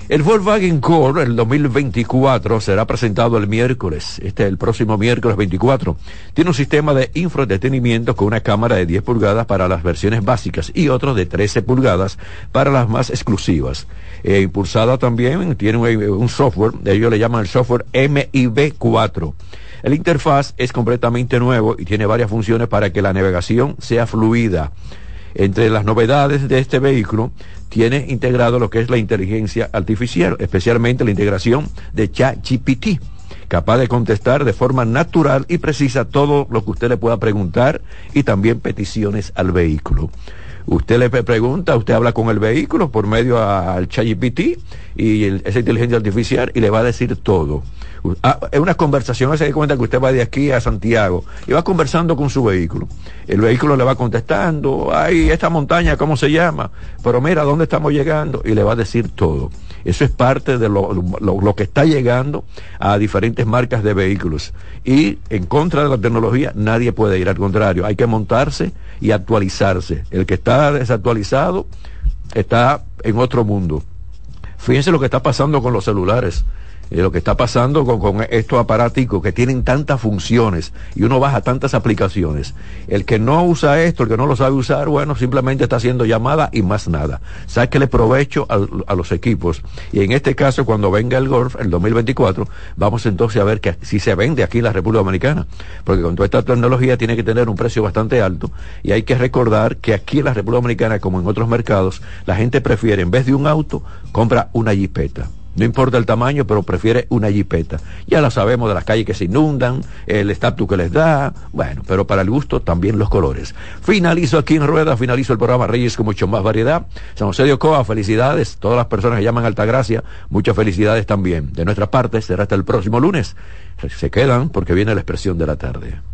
El Volkswagen Core, el 2024, será presentado el miércoles, este es el próximo miércoles 24. Tiene un sistema de infoentretenimiento con una cámara de 10 pulgadas para las versiones básicas y otro de 13 pulgadas para las más exclusivas. Eh, impulsada también, tiene un, un, software, ellos le llaman el software MIB4. El interfaz es completamente nuevo y tiene varias funciones para que la navegación sea fluida. Entre las novedades de este vehículo tiene integrado lo que es la inteligencia artificial, especialmente la integración de ChatGPT, capaz de contestar de forma natural y precisa todo lo que usted le pueda preguntar y también peticiones al vehículo. Usted le pregunta, usted habla con el vehículo por medio al ChatGPT y esa inteligencia artificial y le va a decir todo. Ah, es una conversación, se da cuenta que usted va de aquí a Santiago y va conversando con su vehículo. El vehículo le va contestando, ay, esta montaña, ¿cómo se llama? Pero mira, ¿dónde estamos llegando? Y le va a decir todo. Eso es parte de lo, lo, que está llegando a diferentes marcas de vehículos. Y en contra de la tecnología nadie puede ir, al contrario, hay que montarse y actualizarse. El que está desactualizado está en otro mundo. Fíjense lo que está pasando con los celulares. Eh, lo que está pasando con, con estos aparáticos que tienen tantas funciones y uno baja tantas aplicaciones. El que no usa esto, el que no lo sabe usar, bueno, simplemente está haciendo llamada y más nada. Sáquele provecho a, a los equipos. Y en este caso, cuando venga el Golf, el 2024, vamos entonces a ver que si se vende aquí en la República Dominicana. Porque con toda esta tecnología tiene que tener un precio bastante alto. Y hay que recordar que aquí en la República Dominicana, como en otros mercados, la gente prefiere, en vez de un auto, compra una jipeta. No importa el tamaño, pero prefiere una jipeta. Ya la sabemos de las calles que se inundan, el estatus que les da, bueno, pero para el gusto también los colores. Finalizo aquí en Rueda, finalizo el programa Reyes con mucho más variedad. San José de Ocoa, felicidades. Todas las personas que llaman Altagracia, muchas felicidades también. De nuestra parte, será hasta el próximo lunes. Se quedan porque viene la expresión de la tarde.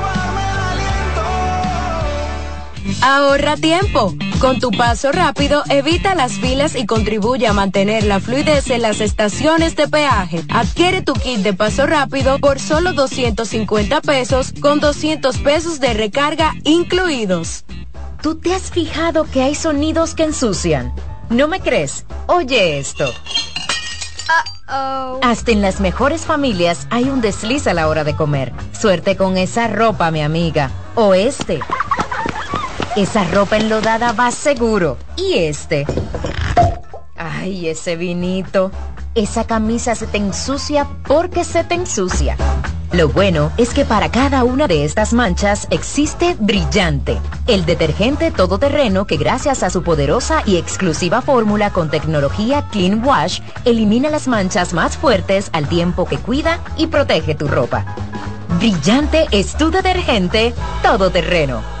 Ahorra tiempo. Con tu paso rápido, evita las filas y contribuye a mantener la fluidez en las estaciones de peaje. Adquiere tu kit de paso rápido por solo 250 pesos con 200 pesos de recarga incluidos. ¿Tú te has fijado que hay sonidos que ensucian? ¿No me crees? Oye esto. Hasta en las mejores familias hay un desliz a la hora de comer. Suerte con esa ropa, mi amiga. O este. Esa ropa enlodada va seguro. ¿Y este? Ay, ese vinito. Esa camisa se te ensucia porque se te ensucia. Lo bueno es que para cada una de estas manchas existe Brillante, el detergente todoterreno que gracias a su poderosa y exclusiva fórmula con tecnología Clean Wash elimina las manchas más fuertes al tiempo que cuida y protege tu ropa. Brillante es tu detergente todoterreno.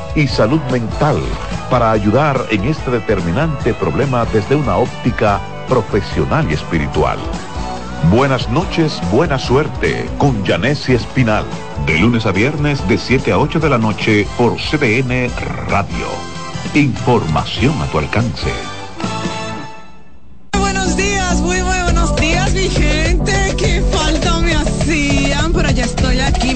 y salud mental para ayudar en este determinante problema desde una óptica profesional y espiritual. Buenas noches, buena suerte con Janessi Espinal. De lunes a viernes de 7 a 8 de la noche por CDN Radio. Información a tu alcance. Buenos días, muy, muy buenos días, mi gente. Qué falta me hacían, pero ya estoy aquí.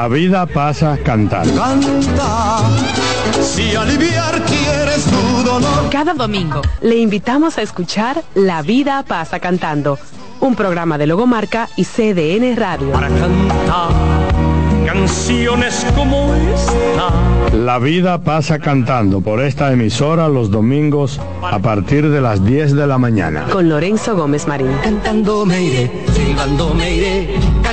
La vida pasa cantando. Canta, si aliviar quieres tu dolor. Cada domingo le invitamos a escuchar La vida pasa cantando, un programa de Logomarca y CDN Radio. Para cantar canciones como esta. La vida pasa cantando por esta emisora los domingos a partir de las 10 de la mañana. Con Lorenzo Gómez Marín. Cantando me iré, silbando me iré,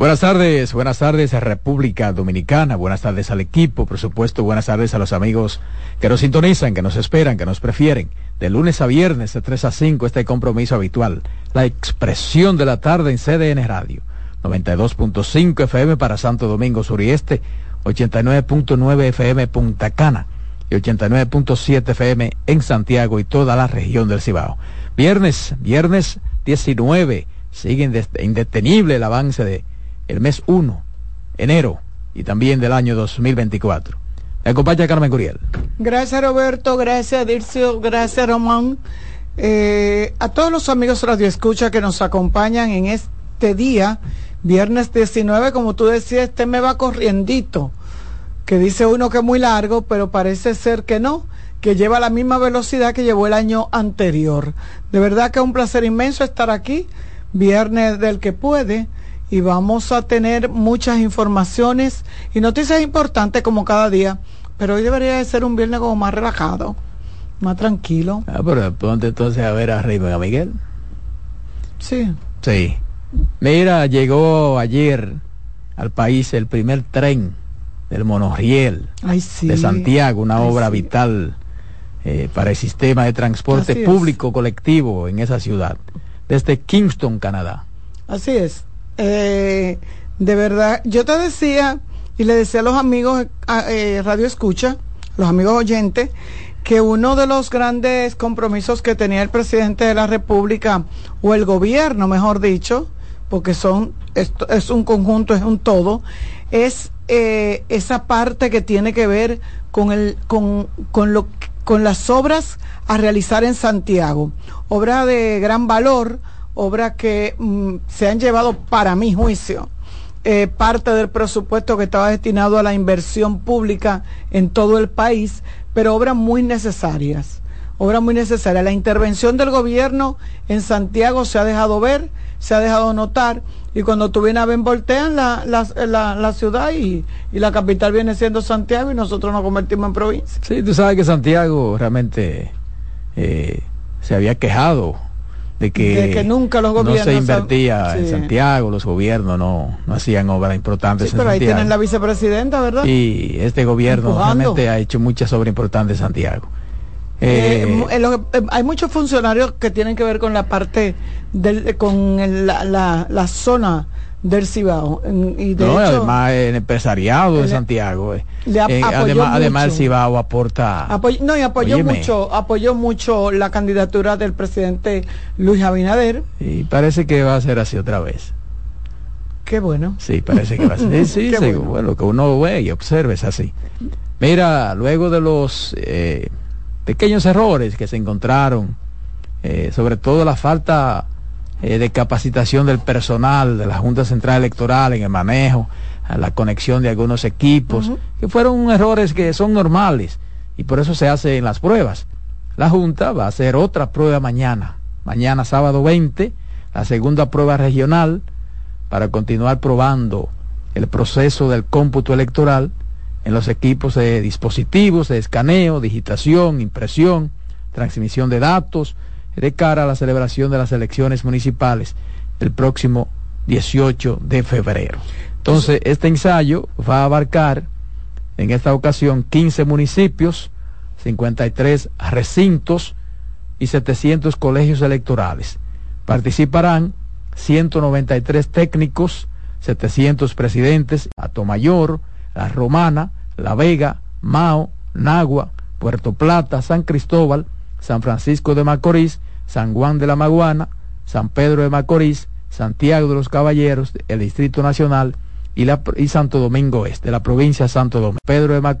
Buenas tardes, buenas tardes a República Dominicana, buenas tardes al equipo, por supuesto, buenas tardes a los amigos que nos sintonizan, que nos esperan, que nos prefieren. De lunes a viernes, de 3 a 5, este compromiso habitual. La expresión de la tarde en CDN Radio. 92.5 FM para Santo Domingo Sur y Este, 89.9 FM Punta Cana y 89.7 FM en Santiago y toda la región del Cibao. Viernes, viernes 19, sigue indetenible el avance de el mes 1, enero y también del año 2024. Me acompaña Carmen Curiel. Gracias Roberto, gracias Dircio, gracias Román. Eh, a todos los amigos Radio Escucha que nos acompañan en este día, viernes 19, como tú decías, este me va corriendito, que dice uno que es muy largo, pero parece ser que no, que lleva la misma velocidad que llevó el año anterior. De verdad que es un placer inmenso estar aquí, viernes del que puede y vamos a tener muchas informaciones y noticias importantes como cada día, pero hoy debería de ser un viernes como más relajado, más tranquilo. Ah, pero ponte entonces a ver a Raymond a Miguel. Sí. Sí. Mira, llegó ayer al país el primer tren del monorriel Ay, sí. de Santiago, una Ay, obra sí. vital eh, para el sistema de transporte Así es. público colectivo en esa ciudad, desde Kingston, Canadá. Así es. Eh, de verdad, yo te decía y le decía a los amigos eh, Radio Escucha, los amigos oyentes, que uno de los grandes compromisos que tenía el presidente de la República, o el gobierno, mejor dicho, porque son, esto es un conjunto, es un todo, es eh, esa parte que tiene que ver con el, con, con lo con las obras a realizar en Santiago. Obra de gran valor, obras que mm, se han llevado, para mi juicio, eh, parte del presupuesto que estaba destinado a la inversión pública en todo el país, pero obras muy necesarias. Obras muy necesarias. La intervención del gobierno en Santiago se ha dejado ver, se ha dejado notar, y cuando tú vienes a ver, voltean la, la, la, la ciudad y, y la capital viene siendo Santiago y nosotros nos convertimos en provincia. Sí, tú sabes que Santiago realmente eh, se había quejado de que, De que nunca los no gobiernos se han- invertía en sí. Santiago, los gobiernos no, no hacían obras importantes Sí, en pero ahí Santiago. tienen la vicepresidenta, ¿verdad? Y este gobierno Empujando. realmente ha hecho muchas obras importantes en Santiago. Eh, Eh, eh, lo eh, hay muchos funcionarios que tienen que ver con la parte del, con el- la, la, la zona del Cibao. Y de no, hecho, además el empresariado de le- Santiago. eh. Eh, además, además el. Cibao aporta. apoy- no, y apoyó Óyeme. mucho, apoyó mucho la candidatura del presidente Luis Abinader. Y parece que va a ser así otra vez. Qué bueno. Sí, parece que va a ser. Sí, sí, bueno. bueno, que uno ve y observe es así. Mira, luego de los eh, pequeños errores que se encontraron, eh, sobre todo la falta eh, de capacitación del personal de la Junta Central Electoral en el manejo, a la conexión de algunos equipos, que fueron errores que son normales y por eso se hace en las pruebas. La Junta va a hacer otra prueba mañana, mañana sábado 20, la segunda prueba regional para continuar probando el proceso del cómputo electoral en los equipos de dispositivos de escaneo, digitación, impresión, transmisión de datos, de cara a la celebración de las elecciones municipales el próximo 18 de febrero. Entonces, este ensayo va a abarcar en esta ocasión 15 municipios, 53 recintos y 700 colegios electorales. Participarán 193 técnicos, 700 presidentes, Atomayor, La Romana, La Vega, Mao, Nagua, Puerto Plata, San Cristóbal, San Francisco de Macorís, San Juan de la Maguana, San Pedro de Macorís, Santiago de los Caballeros, el Distrito Nacional y, Santo Domingo Este, la provincia de Santo Domingo. Pedro de Macorís